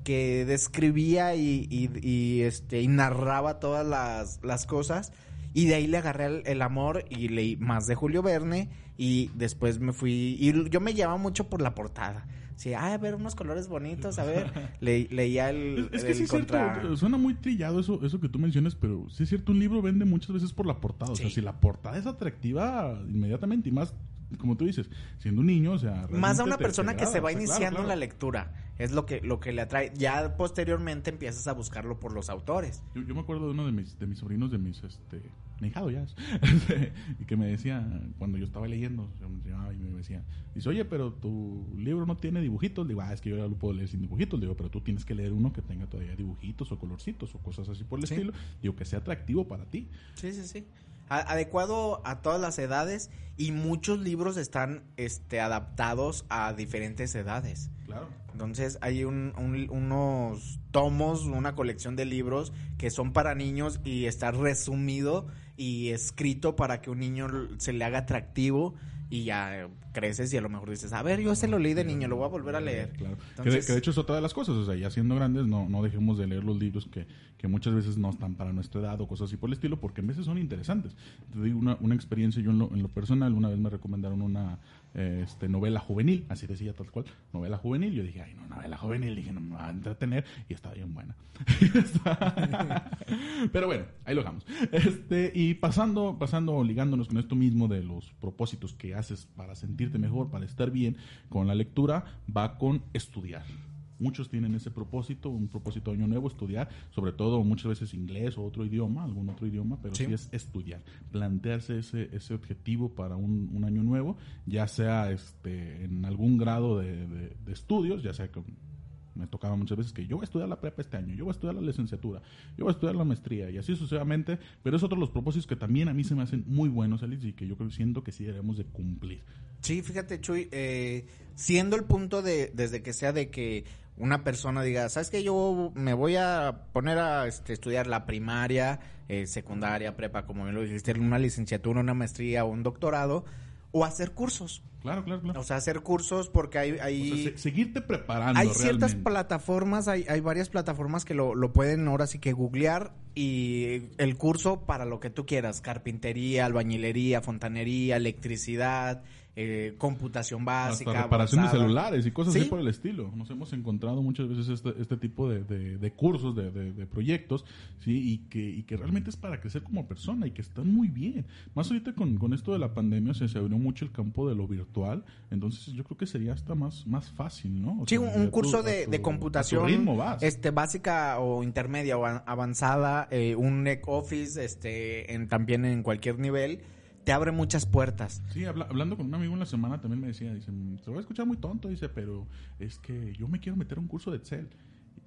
S1: que describía y, y- y, este, y narraba todas las, las cosas. Y de ahí le agarré el, el amor y leí más de Julio Verne y después me fui... Y yo me llevaba mucho por la portada. Sí, ah, a ver unos colores bonitos, a ver. Le- leía el,
S2: Es, es que
S1: el
S2: sí es
S1: contra-
S2: cierto, suena muy trillado eso, eso que tú mencionas, pero sí es cierto, un libro vende muchas veces por la portada. O sea, si la portada es atractiva inmediatamente y más, como tú dices, siendo un niño, o sea...
S1: Más a una
S2: te-
S1: persona
S2: te
S1: que se va
S2: o sea,
S1: iniciando
S2: claro,
S1: en la lectura. Es lo que, lo que le atrae. Ya posteriormente empiezas a buscarlo por los autores.
S2: Yo, yo me acuerdo de uno de mis, de mis sobrinos, de mis, este, mi hijado ya y que me decía, cuando yo estaba leyendo, y me decía, dice, oye, pero tu libro no tiene dibujitos. Le digo, ah, es que yo ya lo puedo leer sin dibujitos. Le digo, pero tú tienes que leer uno que tenga todavía dibujitos o colorcitos o cosas así por el
S1: Sí.
S2: estilo. Digo, que sea atractivo para ti.
S1: Sí, sí, sí. Adecuado a todas las edades y muchos libros están este, adaptados a diferentes edades.
S2: Claro.
S1: Entonces hay un- un- unos tomos, una colección de libros que son para niños y está resumido y escrito para que un niño se le haga atractivo y ya eh, creces y a lo mejor dices, a ver, yo ese lo leí de niño, lo voy a volver a leer.
S2: Claro. Que, de,
S1: Entonces-
S2: que de hecho es otra de las cosas, o sea, ya siendo grandes no, no dejemos de leer los libros que, que muchas veces no están para nuestra edad o cosas así por el estilo, porque en veces son interesantes. Te digo una, una experiencia, yo en lo, en lo personal, una vez me recomendaron una este, novela juvenil, así decía tal cual, novela juvenil, yo dije, ay, no, novela juvenil, dije, no me va a entretener, y estaba bien buena. Pero bueno, ahí lo dejamos. Este, y pasando, pasando, ligándonos con esto mismo de los propósitos que haces para sentirte mejor, para estar bien con la lectura, va con estudiar. Muchos tienen ese propósito, un propósito de año nuevo, estudiar, sobre todo muchas veces inglés o otro idioma, algún otro idioma, pero sí,
S1: Sí.
S2: es estudiar, plantearse ese, ese objetivo para un, un año nuevo, ya sea este, en algún grado de, de- de estudios, ya sea con me tocaba muchas veces que yo voy a estudiar la prepa este año, yo voy a estudiar la licenciatura, yo voy a estudiar la maestría y así sucesivamente, pero es otro de los propósitos que también a mí se me hacen muy buenos, Alex, y que yo creo siento que sí debemos de cumplir.
S1: Sí, fíjate, Chuy, eh, siendo el punto de, desde que sea de que una persona diga, ¿sabes qué? Yo me voy a poner a este, estudiar la primaria, eh, secundaria, prepa, como bien lo dijiste, una licenciatura, una maestría o un doctorado, o hacer cursos.
S2: Claro, claro, claro.
S1: O sea, hacer cursos porque hay... hay...
S2: O sea, se- seguirte preparando.
S1: Hay ciertas
S2: realmente.
S1: plataformas, hay, hay varias plataformas que lo, lo pueden ahora sí que googlear y el curso para lo que tú quieras, carpintería, albañilería, fontanería, electricidad, eh, computación básica.
S2: Hasta reparación de
S1: avanzada.
S2: celulares y cosas así
S1: Sí.
S2: por el estilo. Nos hemos encontrado muchas veces este, este tipo de, de- de cursos, de, de- de proyectos, ¿sí? Y que, y que realmente es para crecer como persona y que están muy bien. Más ahorita con, con esto de la pandemia se, se abrió mucho el campo de lo virtual, entonces yo creo que sería hasta más, más fácil, ¿no? O
S1: Sí,
S2: sea,
S1: un, curso de,
S2: tu-
S1: de computación
S2: ritmo vas.
S1: este básica o intermedia o avanzada, eh, un Neck Office este en, también en cualquier nivel, te abre muchas puertas.
S2: Sí, habla- hablando con un amigo en la semana también me decía, dice, "Mm, te voy a escuchar muy tonto, dice, pero es que yo me quiero meter a un curso de Excel.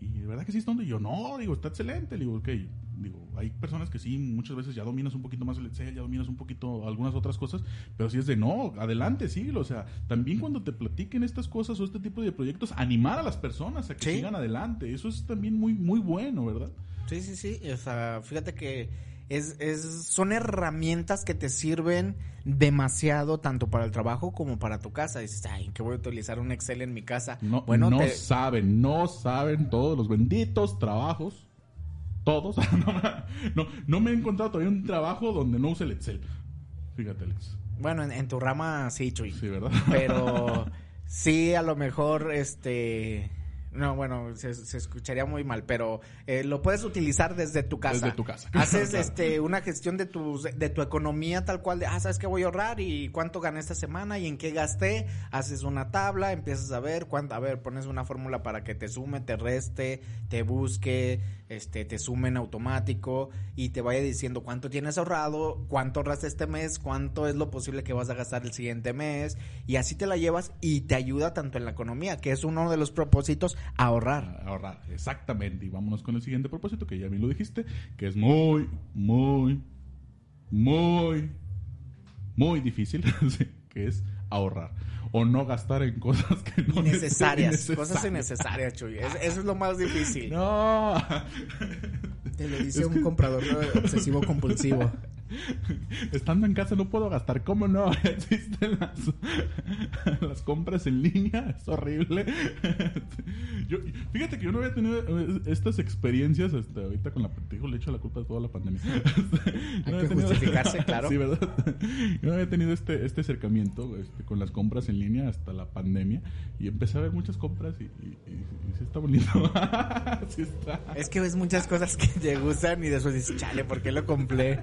S2: Y de verdad que sí es tonto. Y yo, no, digo, está excelente. Le digo, ok, digo, hay personas que sí, muchas veces ya dominas un poquito más el Excel, ya dominas un poquito algunas otras cosas, pero sí es de, no, adelante, sí. O sea, también cuando te platiquen estas cosas o este tipo de proyectos, animar a las personas a que
S1: Sí.
S2: sigan adelante. Eso es también muy, muy bueno, ¿verdad?
S1: Sí, sí, sí. O sea, fíjate que es, es, son herramientas que te sirven demasiado tanto para el trabajo como para tu casa. Dices, ay, que voy a utilizar un Excel en mi casa.
S2: No,
S1: bueno,
S2: no
S1: te-
S2: saben, no saben todos los benditos trabajos. Todos. no, no, no me he encontrado todavía un trabajo donde no use el Excel. Fíjate, Alex.
S1: bueno, en, en tu rama sí, Chuy.
S2: Sí, ¿verdad?
S1: Pero sí, a lo mejor, este... No, bueno, se, se escucharía muy mal, pero eh, lo puedes utilizar desde tu casa.
S2: Desde tu casa.
S1: Haces
S2: Claro.
S1: este una gestión de tu, de tu economía tal cual de, ah, ¿sabes qué voy a ahorrar? ¿Y cuánto gané esta semana? ¿Y en qué gasté? Haces una tabla, empiezas a ver cuánto, a ver, pones una fórmula para que te sume, te reste, te busque, este, te sume en automático y te vaya diciendo cuánto tienes ahorrado, cuánto ahorraste este mes, cuánto es lo posible que vas a gastar el siguiente mes y así te la llevas y te ayuda tanto en la economía, que es uno de los propósitos, ahorrar.
S2: A ahorrar, exactamente. Y vámonos con el siguiente propósito, que ya bien lo dijiste, que es muy, muy, muy, muy difícil, que es ahorrar. O no gastar en cosas que no
S1: Innecesarias,
S2: necesitan.
S1: cosas innecesarias, Chuy. Es- eso es lo más difícil.
S2: No.
S1: Te lo dice un comprador obsesivo compulsivo.
S2: Estando en casa no puedo gastar. ¿Cómo no? Existen las, las compras en línea. Es horrible. Yo, fíjate que yo no había tenido estas experiencias hasta ahorita con la... Digo, le echo la culpa de toda la pandemia.
S1: Hay que justificarse, claro.
S2: Sí, ¿verdad? Yo no había tenido este, este acercamiento este, con las compras en línea hasta la pandemia. Y empecé a ver muchas compras y, y, y, sí está bonito. sí está.
S1: Es que ves muchas cosas que te gustan y después dices, chale, ¿por qué lo compré?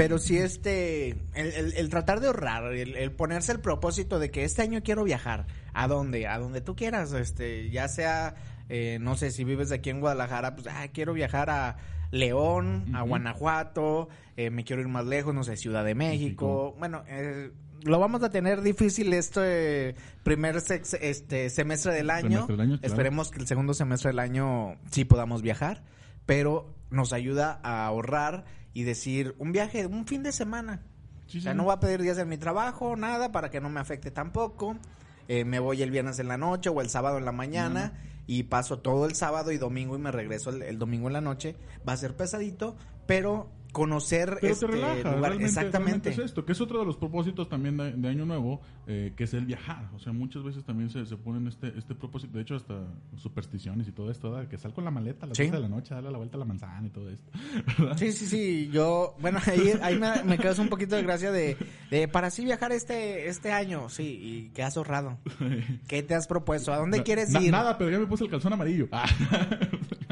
S1: Pero si este, el, el, tratar de ahorrar, el, ponerse el propósito de que este año quiero viajar, ¿a dónde? A donde tú quieras, este, ya sea, eh, no sé, si vives aquí en Guadalajara, pues, ah, quiero viajar a León, a Guanajuato, eh, me quiero ir más lejos, no sé, Ciudad de México. Bueno, eh, lo vamos a tener difícil este primer este semestre del año. Esperemos que el segundo semestre del año sí podamos viajar, pero nos ayuda a ahorrar y decir un viaje, un fin de semana. o sea, no voy a pedir días en mi trabajo, nada, para que no me afecte tampoco. Eh, me voy el viernes en la noche o el sábado en la mañana y paso todo el sábado y domingo y me regreso el, domingo en la noche. Va a ser pesadito, pero conocer este lugar.
S2: Exactamente. es esto, que es otro de los propósitos también de, Año Nuevo, eh, que es el viajar. O sea, muchas veces también se, se ponen este, este propósito, de hecho, hasta supersticiones y todo esto, que sal con la maleta a las de la noche, dale la vuelta a la manzana y todo esto.
S1: Sí, sí, sí. Yo, bueno, ahí, ahí me, me quedas un poquito de gracia de, de, para así viajar este, este año. Sí, y ¿qué has ahorrado? ¿Qué te has propuesto? ¿A dónde quieres ir?
S2: Nada, pero ya me puse el calzón amarillo.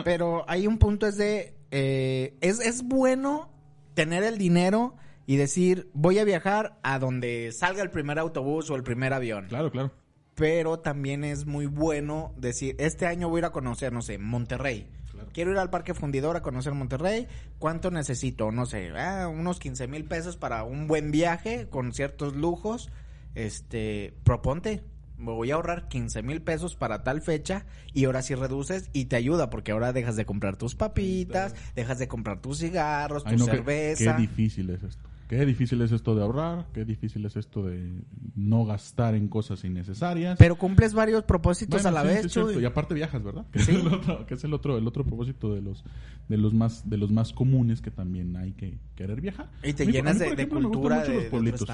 S1: pero hay un punto es de, eh, es, es bueno tener el dinero y decir, voy a viajar a donde salga el primer autobús o el primer avión.
S2: Claro, claro.
S1: Pero también es muy bueno decir, este año voy a ir a conocer, no sé, Monterrey. Quiero ir al Parque Fundidor a conocer Monterrey. ¿Cuánto necesito? No sé, ah, unos 15 mil pesos para un buen viaje con ciertos lujos. Este, proponte me voy a ahorrar 15 mil pesos para tal fecha y ahora sí reduces y te ayuda porque ahora dejas de comprar tus papitas, dejas de comprar tus cigarros, tu cerveza.
S2: qué difícil es esto. Qué difícil es esto de ahorrar, qué difícil es esto de no gastar en cosas innecesarias.
S1: Pero cumples varios propósitos a la vez,
S2: Y aparte viajas, ¿verdad? Que es, el otro, que es el otro, el otro propósito de los, de los más, de los más comunes que también hay que querer viajar.
S1: Y te llenas de, cultura de, los pueblitos.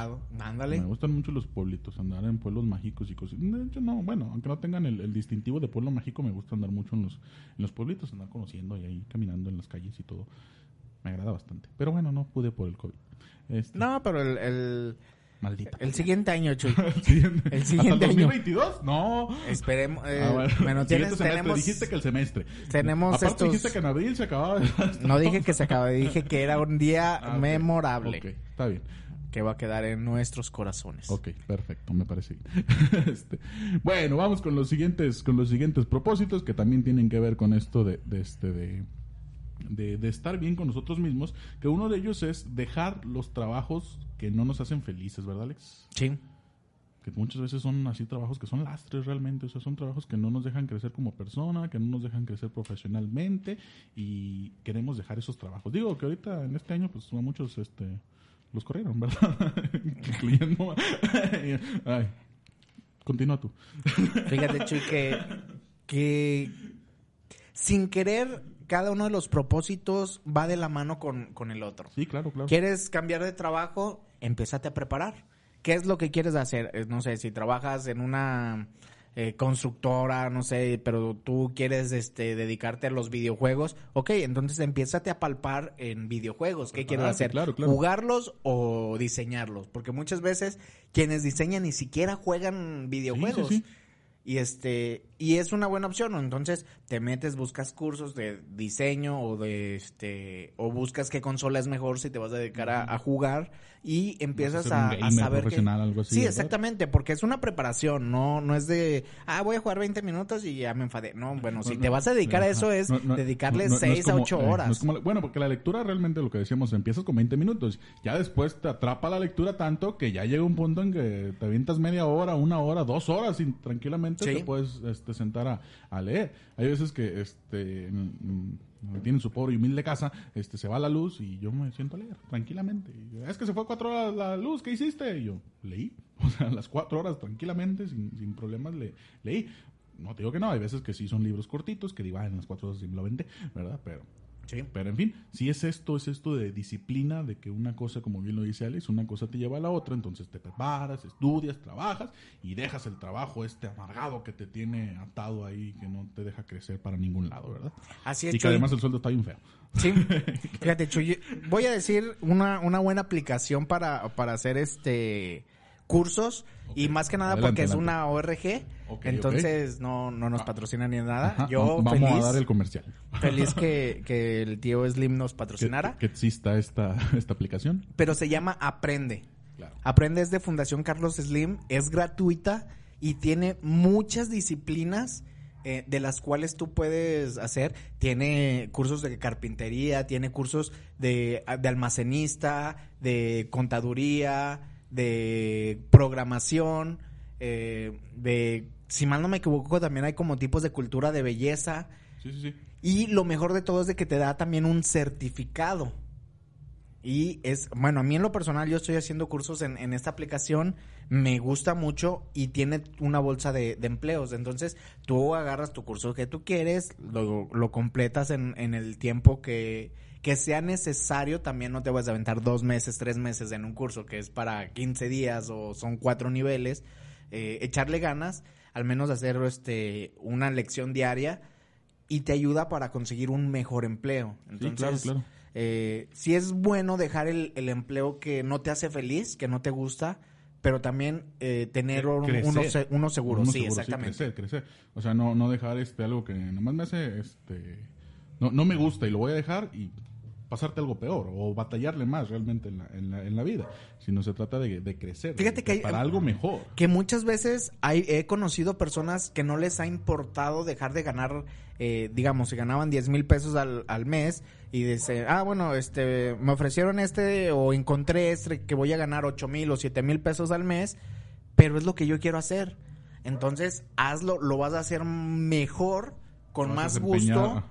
S2: Me gustan mucho los pueblitos, andar en pueblos mágicos y cosas. De hecho, no, bueno, aunque no tengan el, distintivo de pueblo mágico, me gusta andar mucho en los, en los pueblitos, andar conociendo y ahí caminando en las calles y todo. Me agrada bastante. Pero bueno, no pude por el COVID.
S1: Este. No, pero el, el,
S2: Maldita.
S1: El siguiente año, Chuy.
S2: el siguiente año. 2022? No.
S1: Esperemos. Eh, ah, bueno.
S2: tienes, tenemos, dijiste que el semestre.
S1: Tenemos
S2: Aparte estos... dijiste que en abril se acababa.
S1: no dije que se acababa, dije que era un día ah, memorable.
S2: Ok, está bien.
S1: Que va a quedar en nuestros corazones.
S2: Ok, perfecto, me parece bien. este, bueno, vamos con los siguientes, con los siguientes propósitos que también tienen que ver con esto de, de este de de, estar bien con nosotros mismos, que uno de ellos es dejar los trabajos que no nos hacen felices, ¿verdad, Alex?
S1: Sí.
S2: Que muchas veces son así trabajos que son lastres realmente, o sea, son trabajos que no nos dejan crecer como persona, que no nos dejan crecer profesionalmente y queremos dejar esos trabajos. Digo que ahorita en este año, pues muchos este, los corrieron, ¿verdad? Incluyendo. Ay, continúa tú.
S1: Fíjate, Chuy, que, que sin querer cada uno de los propósitos va de la mano con, con el otro.
S2: Sí, claro, claro.
S1: ¿Quieres cambiar de trabajo? Empezate a preparar. ¿Qué es lo que quieres hacer? Eh, no sé, si trabajas en una eh, constructora, no sé, pero tú quieres este, dedicarte a los videojuegos, ok, entonces empiézate a palpar en videojuegos. ¿Qué quieres hacer?
S2: Claro, claro.
S1: ¿Jugarlos o diseñarlos? Porque muchas veces quienes diseñan ni siquiera juegan videojuegos. Sí, sí, sí. Y este, y es una buena opción, Entonces te metes, buscas cursos de diseño o de este, o buscas qué consola es mejor si te vas a dedicar a, jugar y empiezas a, saber que...
S2: Algo así,
S1: sí, exactamente, porque es una preparación, no, no es de, ah, voy a jugar 20 minutos y ya me enfadé. No, bueno, si te vas a dedicar a eso es dedicarle 6 a 8 eh, horas.
S2: bueno, porque la lectura realmente lo que decíamos, empiezas con 20 minutos, ya después te atrapa la lectura tanto que ya llega un punto en que te avientas media hora, una hora, dos horas y tranquilamente te puedes este, sentar a, leer. Hay veces que este tienen su pobre y humilde casa, este se va la luz y yo me siento a leer tranquilamente. es que se fue cuatro horas la luz, ¿qué hiciste? Y yo leí, o sea, las cuatro horas tranquilamente, sin, sin problemas le, leí. No te digo que no, hay veces que sí son libros cortitos, que digo, ah, en las cuatro horas sí me lo ¿verdad? Pero Sí. Pero en fin, si es esto, es esto de disciplina, de que una cosa, como bien lo dice Alex, una cosa te lleva a la otra, entonces te preparas, estudias, trabajas y dejas el trabajo este amargado que te tiene atado ahí, que no te deja crecer para ningún lado, ¿verdad?
S1: Así es.
S2: Y que además el sueldo está bien feo.
S1: Sí, fíjate, Chuy, voy a decir una, una buena aplicación para, para hacer este cursos y más que nada porque es una ORG, entonces No, no nos patrocina ni nada. Yo
S2: Vamos
S1: feliz,
S2: a dar el comercial.
S1: Feliz que, que el tío Slim nos patrocinara.
S2: Que, exista esta, esta aplicación.
S1: Pero se llama Aprende. Aprende es de Fundación Carlos Slim, es gratuita y tiene muchas disciplinas eh, de las cuales tú puedes hacer. Tiene cursos de carpintería, tiene cursos de, de almacenista, de contaduría, de programación, eh, de, si mal no me equivoco, también hay como tipos de cultura de belleza.
S2: Sí, sí, sí.
S1: Y lo mejor de todo es de que te da también un certificado. Y es, bueno, a mí en lo personal yo estoy haciendo cursos en, esta aplicación, me gusta mucho y tiene una bolsa de, empleos. Entonces tú agarras tu curso que tú quieres, lo, lo completas en, en el tiempo que, que sea necesario, también no te vas a aventar dos meses, tres meses en un curso que es para 15 días o son cuatro niveles, eh, echarle ganas, al menos hacer este, una lección diaria y te ayuda para conseguir un mejor empleo. Entonces, sí, claro, claro. Eh, si es bueno dejar el, empleo que no te hace feliz, que no te gusta, pero también eh, tener uno, seguro. sí, exactamente.
S2: crecer, crecer. O sea, no, no dejar este algo que nomás me hace, este, no, no me gusta y lo voy a dejar y pasarte algo peor o batallarle más realmente en la, en la, en la vida, sino se trata de, crecer,
S1: Fíjate que hay,
S2: para algo mejor.
S1: Que muchas veces hay, he conocido personas que no les ha importado dejar de ganar, eh, digamos, si ganaban 10 mil pesos al, al mes y dice, ah, bueno, este, me ofrecieron este o encontré este que voy a ganar 8 mil o 7 mil pesos al mes, pero es lo que yo quiero hacer. Entonces, hazlo, lo vas a hacer mejor con más gusto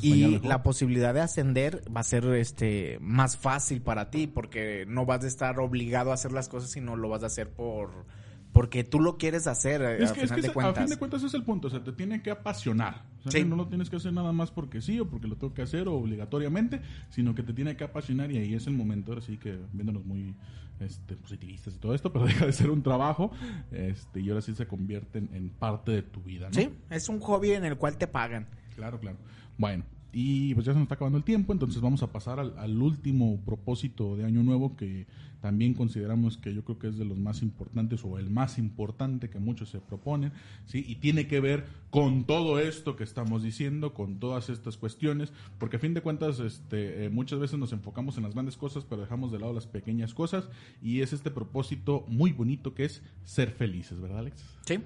S1: y la posibilidad de ascender va a ser este más fácil para ti porque no vas a estar obligado a hacer las cosas sino lo vas a hacer por porque tú lo quieres hacer eh,
S2: es que, final de cuentas. a fin de cuentas es el punto o sea te tiene que apasionar o sea, no lo tienes que hacer nada más porque sí o porque lo tengo que hacer obligatoriamente sino que te tiene que apasionar y ahí es el momento así que viéndonos muy este, positivistas y todo esto, pero deja de ser un trabajo este, y ahora sí se convierte en, parte de tu vida. ¿no?
S1: Sí, es un hobby en el cual te pagan.
S2: Claro, claro. Bueno, y pues ya se nos está acabando el tiempo, entonces vamos a pasar al, último propósito de Año Nuevo que también consideramos que yo creo que es de los más importantes o el más importante que muchos se proponen, ¿sí? Y tiene que ver con todo esto que estamos diciendo, con todas estas cuestiones, porque a fin de cuentas este, eh, muchas veces nos enfocamos en las grandes cosas, pero dejamos de lado las pequeñas cosas y es este propósito muy bonito que es ser felices, ¿verdad Alex?
S1: Sí,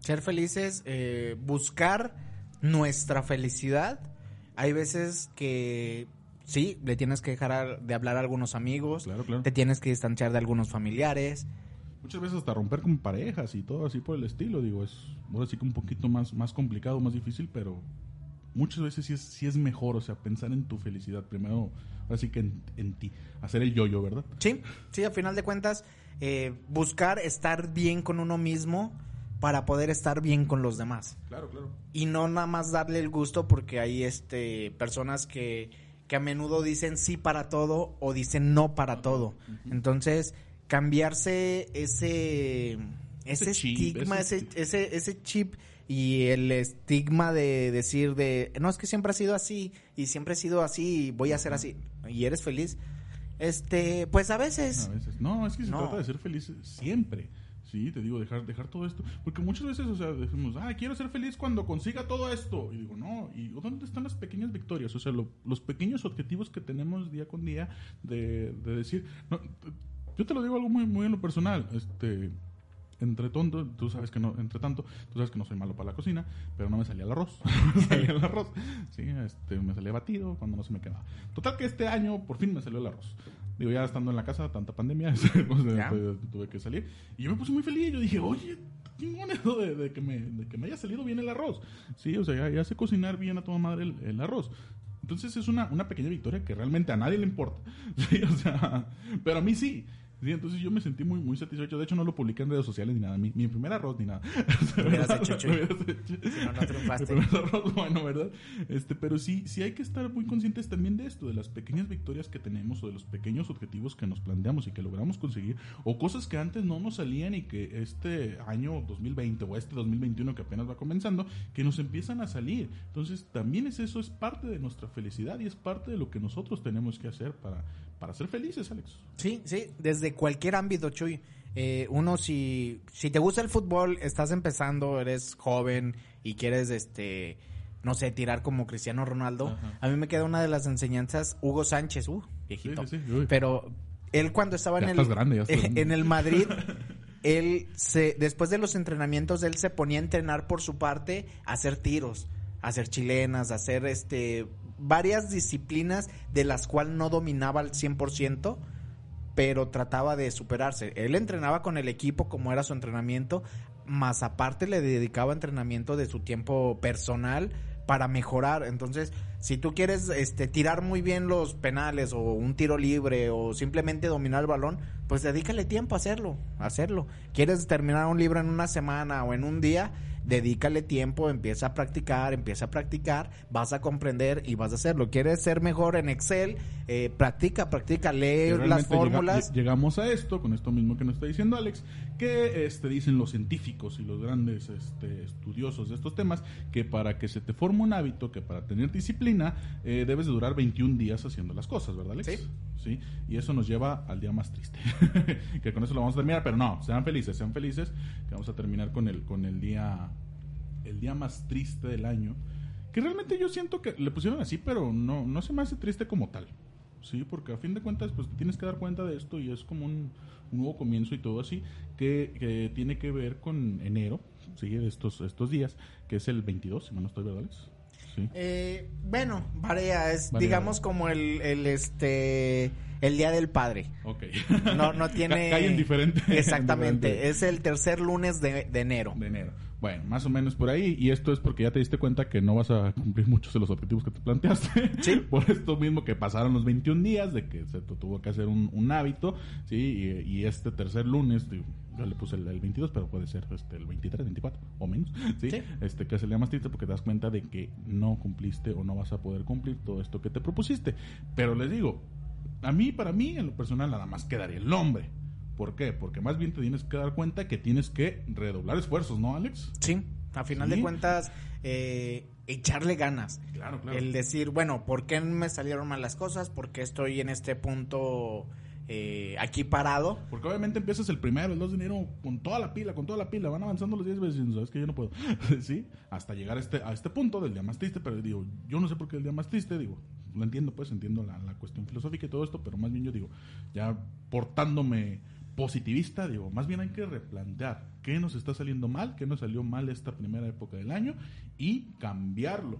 S1: ser felices, eh, buscar nuestra felicidad hay veces que sí, le tienes que dejar de hablar a algunos amigos, te tienes que distanciar de algunos familiares.
S2: Muchas veces hasta romper con parejas y todo así por el estilo, digo, es ahora sí que un poquito más, más complicado, más difícil, pero muchas veces sí es, sí es mejor, o sea, pensar en tu felicidad primero, así que en, ti, hacer el yo-yo, ¿verdad?
S1: Sí, sí, al final de cuentas, eh, buscar estar bien con uno mismo para poder estar bien con los demás.
S2: Claro, claro.
S1: Y no nada más darle el gusto porque hay este personas que, que a menudo dicen sí para todo o dicen no para todo. Entonces, cambiarse ese ese, estigma, ese, ese, ese chip y el estigma de decir de no es que siempre ha sido así y siempre he sido así y voy a ser así y eres feliz. Este, pues a veces.
S2: A veces. No, es que se trata de ser feliz siempre. Sí, te digo, dejar, dejar todo esto. Porque muchas veces, o sea, decimos, ah, quiero ser feliz cuando consiga todo esto. Y digo, no, ¿y dónde están las pequeñas victorias? O sea, los pequeños objetivos que tenemos día con día de, de decir, no, yo te lo digo algo muy, muy en lo personal, este, entre tonto, tú sabes que no, entre tanto, tú sabes que no soy malo para la cocina, pero no me salía el arroz. me salía el arroz. Sí, este, me salía batido cuando no se me quedaba. Total que este año por fin me salió el arroz. Digo, ya estando en la casa, tanta pandemia, pues, tuve que salir. Y yo me puse muy feliz. Yo dije, oye, qué eso de, de, que me, de que me haya salido bien el arroz. Sí, o sea, ya, sé cocinar bien a toda madre el, el arroz. Entonces es una, una, pequeña victoria que realmente a nadie le importa. Sí, o sea, pero a mí sí. Sí, entonces yo me sentí muy, muy satisfecho. De hecho, no lo publiqué en redes sociales ni nada. Mi, mi primer arroz ni nada.
S1: Lo hubieras hecho, Chuy.
S2: Lo hubieras hecho.
S1: Si no, no triunfaste.
S2: Mi primer arroz, bueno, ¿verdad? Este, pero sí, sí hay que estar muy conscientes también de esto, de las pequeñas victorias que tenemos o de los pequeños objetivos que nos planteamos y que logramos conseguir, o cosas que antes no nos salían y que este año 2020 o este 2021 que apenas va comenzando, que nos empiezan a salir. Entonces, también es eso, es parte de nuestra felicidad y es parte de lo que nosotros tenemos que hacer para, para ser felices, Alex.
S1: Sí, sí, desde cualquier ámbito, Chuy. Eh, uno, si, si te gusta el fútbol, estás empezando, eres joven y quieres, este, no sé, tirar como Cristiano Ronaldo.
S2: Ajá.
S1: A mí me queda una de las enseñanzas, Hugo Sánchez, uh, viejito.
S2: Sí, sí, sí, uy.
S1: Pero él cuando estaba
S2: Ya
S1: en el,
S2: grande, estás
S1: en el Madrid, él se, después de los entrenamientos, él se ponía a entrenar por su parte, a hacer tiros, a hacer chilenas, a hacer este varias disciplinas de las cuales no dominaba al 100%, pero trataba de superarse. Él entrenaba con el equipo como era su entrenamiento, más aparte le dedicaba entrenamiento de su tiempo personal para mejorar. Entonces, si tú quieres este tirar muy bien los penales o un tiro libre o simplemente dominar el balón, pues dedícale tiempo a hacerlo, a hacerlo. ¿Quieres terminar un libro en una semana o en un día? Dedícale tiempo, empieza a practicar, empieza a practicar, vas a comprender y vas a hacerlo. ¿Quieres ser mejor en Excel? Eh, practica, practica, lee las
S2: llega-
S1: fórmulas.
S2: lle- llegamos a esto, con esto mismo que nos está diciendo Alex, que este, dicen los científicos y los grandes este, estudiosos de estos temas, que para que se te forme un hábito, que para tener disciplina, eh, debes de durar 21 días haciendo las cosas, ¿verdad Alex?
S1: Sí.
S2: Sí, y eso nos lleva al día más triste. que con eso lo vamos a terminar, pero no, sean felices, sean felices, que vamos a terminar con el, con el día el día más triste del año. Que realmente yo siento que le pusieron así, pero no, no se me hace triste como tal. Sí, porque a fin de cuentas, pues tienes que dar cuenta de esto y es como un, un nuevo comienzo y todo así, que, que tiene que ver con enero, sí, de estos, estos días, que es el 22, si no estoy verdad, Alex? Sí.
S1: Eh, bueno, varía, es
S2: Varía.
S1: digamos como el, el este el día del padre.
S2: Ok.
S1: No, no tiene.
S2: Ca- caen diferente.
S1: Exactamente.
S2: diferente.
S1: Es el tercer lunes de, de enero.
S2: de enero. Bueno, más o menos por ahí. Y esto es porque ya te diste cuenta que no vas a cumplir muchos de los objetivos que te planteaste.
S1: Sí.
S2: Por esto mismo que pasaron los 21 días de que se tu- tuvo que hacer un, un hábito. Sí. Y, y este tercer lunes, yo le puse el, el 22, pero puede ser este, el 23, 24 o menos. Sí.
S1: Sí.
S2: Este, que se le llama triste porque te das cuenta de que no cumpliste o no vas a poder cumplir todo esto que te propusiste. Pero les digo, a mí, para mí, en lo personal, nada más quedaría el nombre. ¿Por qué? Porque más bien te tienes que dar cuenta que tienes que redoblar esfuerzos, ¿no, Alex?
S1: Sí. A final
S2: Sí.
S1: de cuentas, eh, echarle ganas.
S2: Claro, claro.
S1: El decir, bueno, ¿por qué me salieron mal las cosas? ¿Por qué estoy en este punto eh, aquí parado?
S2: Porque obviamente empiezas el primero, el 2 de enero con toda la pila, con toda la pila, van avanzando los 10 veces, y sabes que yo no puedo, ¿sí? Hasta llegar a este, a este punto del día más triste, pero digo, yo no sé por qué el día más triste, digo, lo entiendo pues, entiendo la, la cuestión filosófica y todo esto, pero más bien yo digo, ya portándome positivista, digo, más bien hay que replantear qué nos está saliendo mal, qué nos salió mal esta primera época del año y cambiarlo.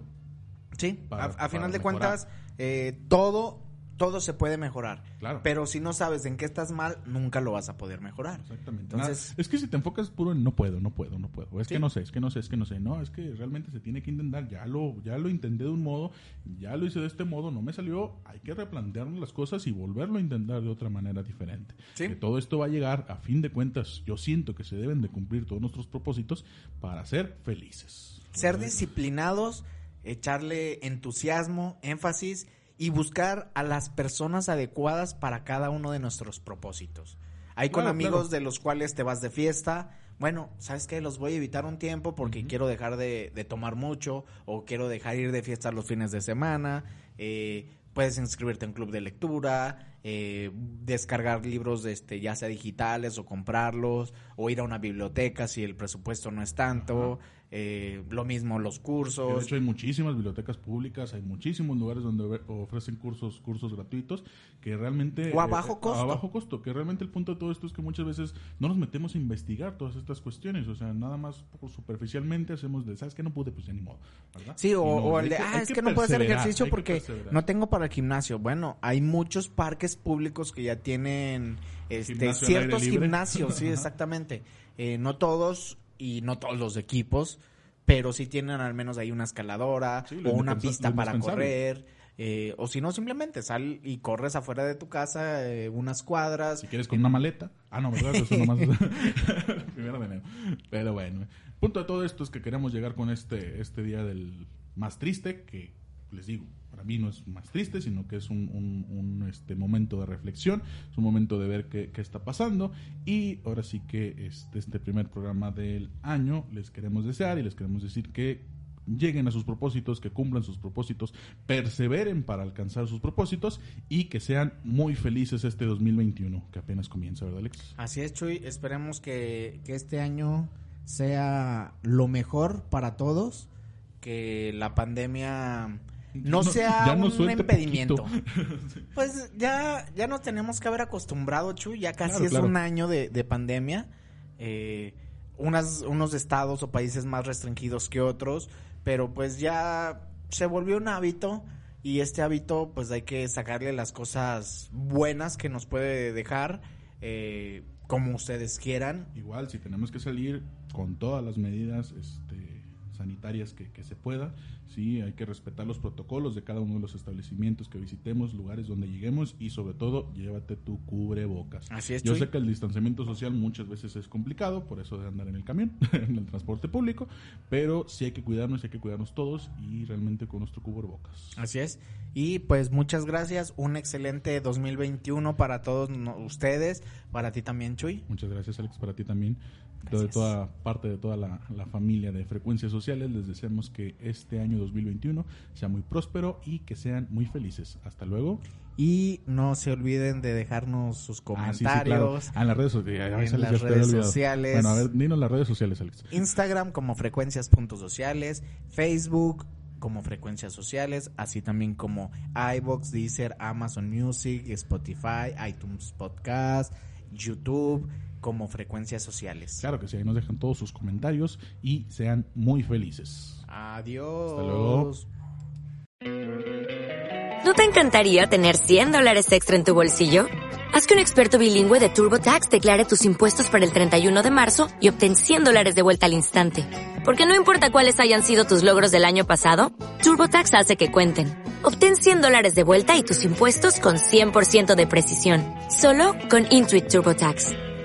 S1: Sí.
S2: Para-
S1: a, a
S2: para
S1: final de cuentas, eh, todo, todo se puede mejorar.
S2: Claro.
S1: Pero si no sabes en qué estás mal, nunca lo vas a poder mejorar.
S2: Exactamente.
S1: Entonces-
S2: Nada- es que si te enfocas puro en no puedo, no puedo, no puedo. Es
S1: Sí.
S2: que no sé, es que no sé, es que no sé. No, es que realmente se tiene que intentar. Ya lo, ya lo intenté de un modo, ya lo hice de este modo, no me salió. Hay que replantearnos las cosas y volverlo a intentar de otra manera diferente.
S1: Sí.
S2: Que todo esto va a llegar, a fin de cuentas, yo siento que se deben de cumplir todos nuestros propósitos para ser felices.
S1: Ser disciplinados, echarle entusiasmo, énfasis y buscar a las personas adecuadas para cada uno de nuestros propósitos. Hay con
S2: Claro,
S1: amigos
S2: claro.
S1: de los cuales te vas de fiesta. Bueno, ¿sabes qué? Los voy a evitar un tiempo porque quiero dejar de, de tomar mucho o quiero dejar ir de fiesta los fines de semana. Eh, puedes inscribirte en club de lectura, eh, descargar libros este, ya sea digitales o comprarlos, o ir a una biblioteca si el presupuesto no es tanto. Eh, lo mismo los
S2: Que de
S1: cursos.
S2: hecho hay muchísimas bibliotecas públicas, hay muchísimos lugares donde ofrecen cursos cursos gratuitos que realmente...
S1: O a bajo
S2: eh,
S1: costo.
S2: A bajo costo, que realmente el punto de todo esto es que muchas veces no nos metemos a investigar todas estas cuestiones, o sea, nada más por superficialmente hacemos de, ¿sabes qué? No pude, pues ya ni modo, ¿verdad?
S1: Sí, o,
S2: Y no,
S1: o el de,
S2: que-
S1: ah, es que, no puedo hacer ejercicio
S2: que
S1: porque no tengo para el gimnasio. Bueno, hay muchos parques públicos que ya tienen este,
S2: Gimnasio
S1: ciertos gimnasios, sí, exactamente. Eh, no todos y no todos los equipos, pero sí tienen al menos ahí una escaladora
S2: Sí,
S1: o una pista para correr. Eh, o si no, simplemente sal y corres afuera de tu casa eh, unas cuadras.
S2: Si quieres con una maleta. Ah, no, ¿verdad? Eso nomás. Primero de enero. Pero bueno. Punto de todo esto es que queremos llegar con este, este día del más triste, que les digo, para mí no es más triste, sino que es un, este, momento de reflexión, es un momento de ver qué, qué está pasando. Y ahora sí que este, este primer programa del año les queremos desear y les queremos decir que lleguen a sus propósitos, que cumplan sus propósitos, perseveren para alcanzar sus propósitos y que sean muy felices este 2021 que apenas comienza, ¿verdad, Alex?
S1: Así es, Chuy. Esperemos que, que este año sea lo mejor para todos. Que la pandemia no,
S2: No,
S1: sea
S2: ya
S1: un impedimento. Pues ya, ya nos tenemos que haber acostumbrado, Chuy. Ya casi
S2: Claro,
S1: es
S2: claro.
S1: un año de, de pandemia. Eh, unas, unos estados o países más restringidos que otros. Pero pues ya se volvió un hábito. Y este hábito, pues hay que sacarle las cosas buenas que nos puede dejar. eh, como ustedes quieran.
S2: Igual, si tenemos que salir con todas las medidas este, sanitarias que, que se pueda, sí, hay que respetar los protocolos de cada uno de los establecimientos que visitemos, lugares donde lleguemos y sobre todo, llévate tu cubrebocas.
S1: Así es,
S2: Yo
S1: Chuy.
S2: sé que el distanciamiento social muchas veces es complicado, por eso de andar en el camión, en el transporte público, pero sí hay que cuidarnos, hay que cuidarnos todos y realmente con nuestro cubrebocas.
S1: Así es. Y pues muchas gracias. Un excelente 2021 para todos ustedes. Para ti también, Chuy.
S2: Muchas gracias, Alex, para ti también. De toda parte de toda la, la familia de frecuencias sociales, les deseamos que este año 2021 sea muy próspero y que sean muy felices. Hasta luego.
S1: Y no se olviden de dejarnos sus
S2: Ah, sí, sí, claro.
S1: comentarios.
S2: Ah, en las redes sociales.
S1: En las redes sociales.
S2: Bueno, a ver, dinos las redes sociales, Alex.
S1: Instagram como frecuencias.sociales, Facebook como frecuencias sociales, así también como iBox, Deezer, Amazon Music, Spotify, iTunes Podcast, YouTube como frecuencias sociales.
S2: Claro que sí, ahí nos dejan todos sus comentarios y sean muy felices.
S1: Adiós.
S2: Hasta luego.
S3: ¿No te encantaría tener 100 dólares extra en tu bolsillo? Haz que un experto bilingüe de TurboTax declare tus impuestos para el 31 de marzo y obtén 100 dólares de vuelta al instante. Porque no importa cuáles hayan sido tus logros del año pasado, TurboTax hace que cuenten. Obtén 100 dólares de vuelta y tus impuestos con 100% de precisión. Solo con Intuit TurboTax.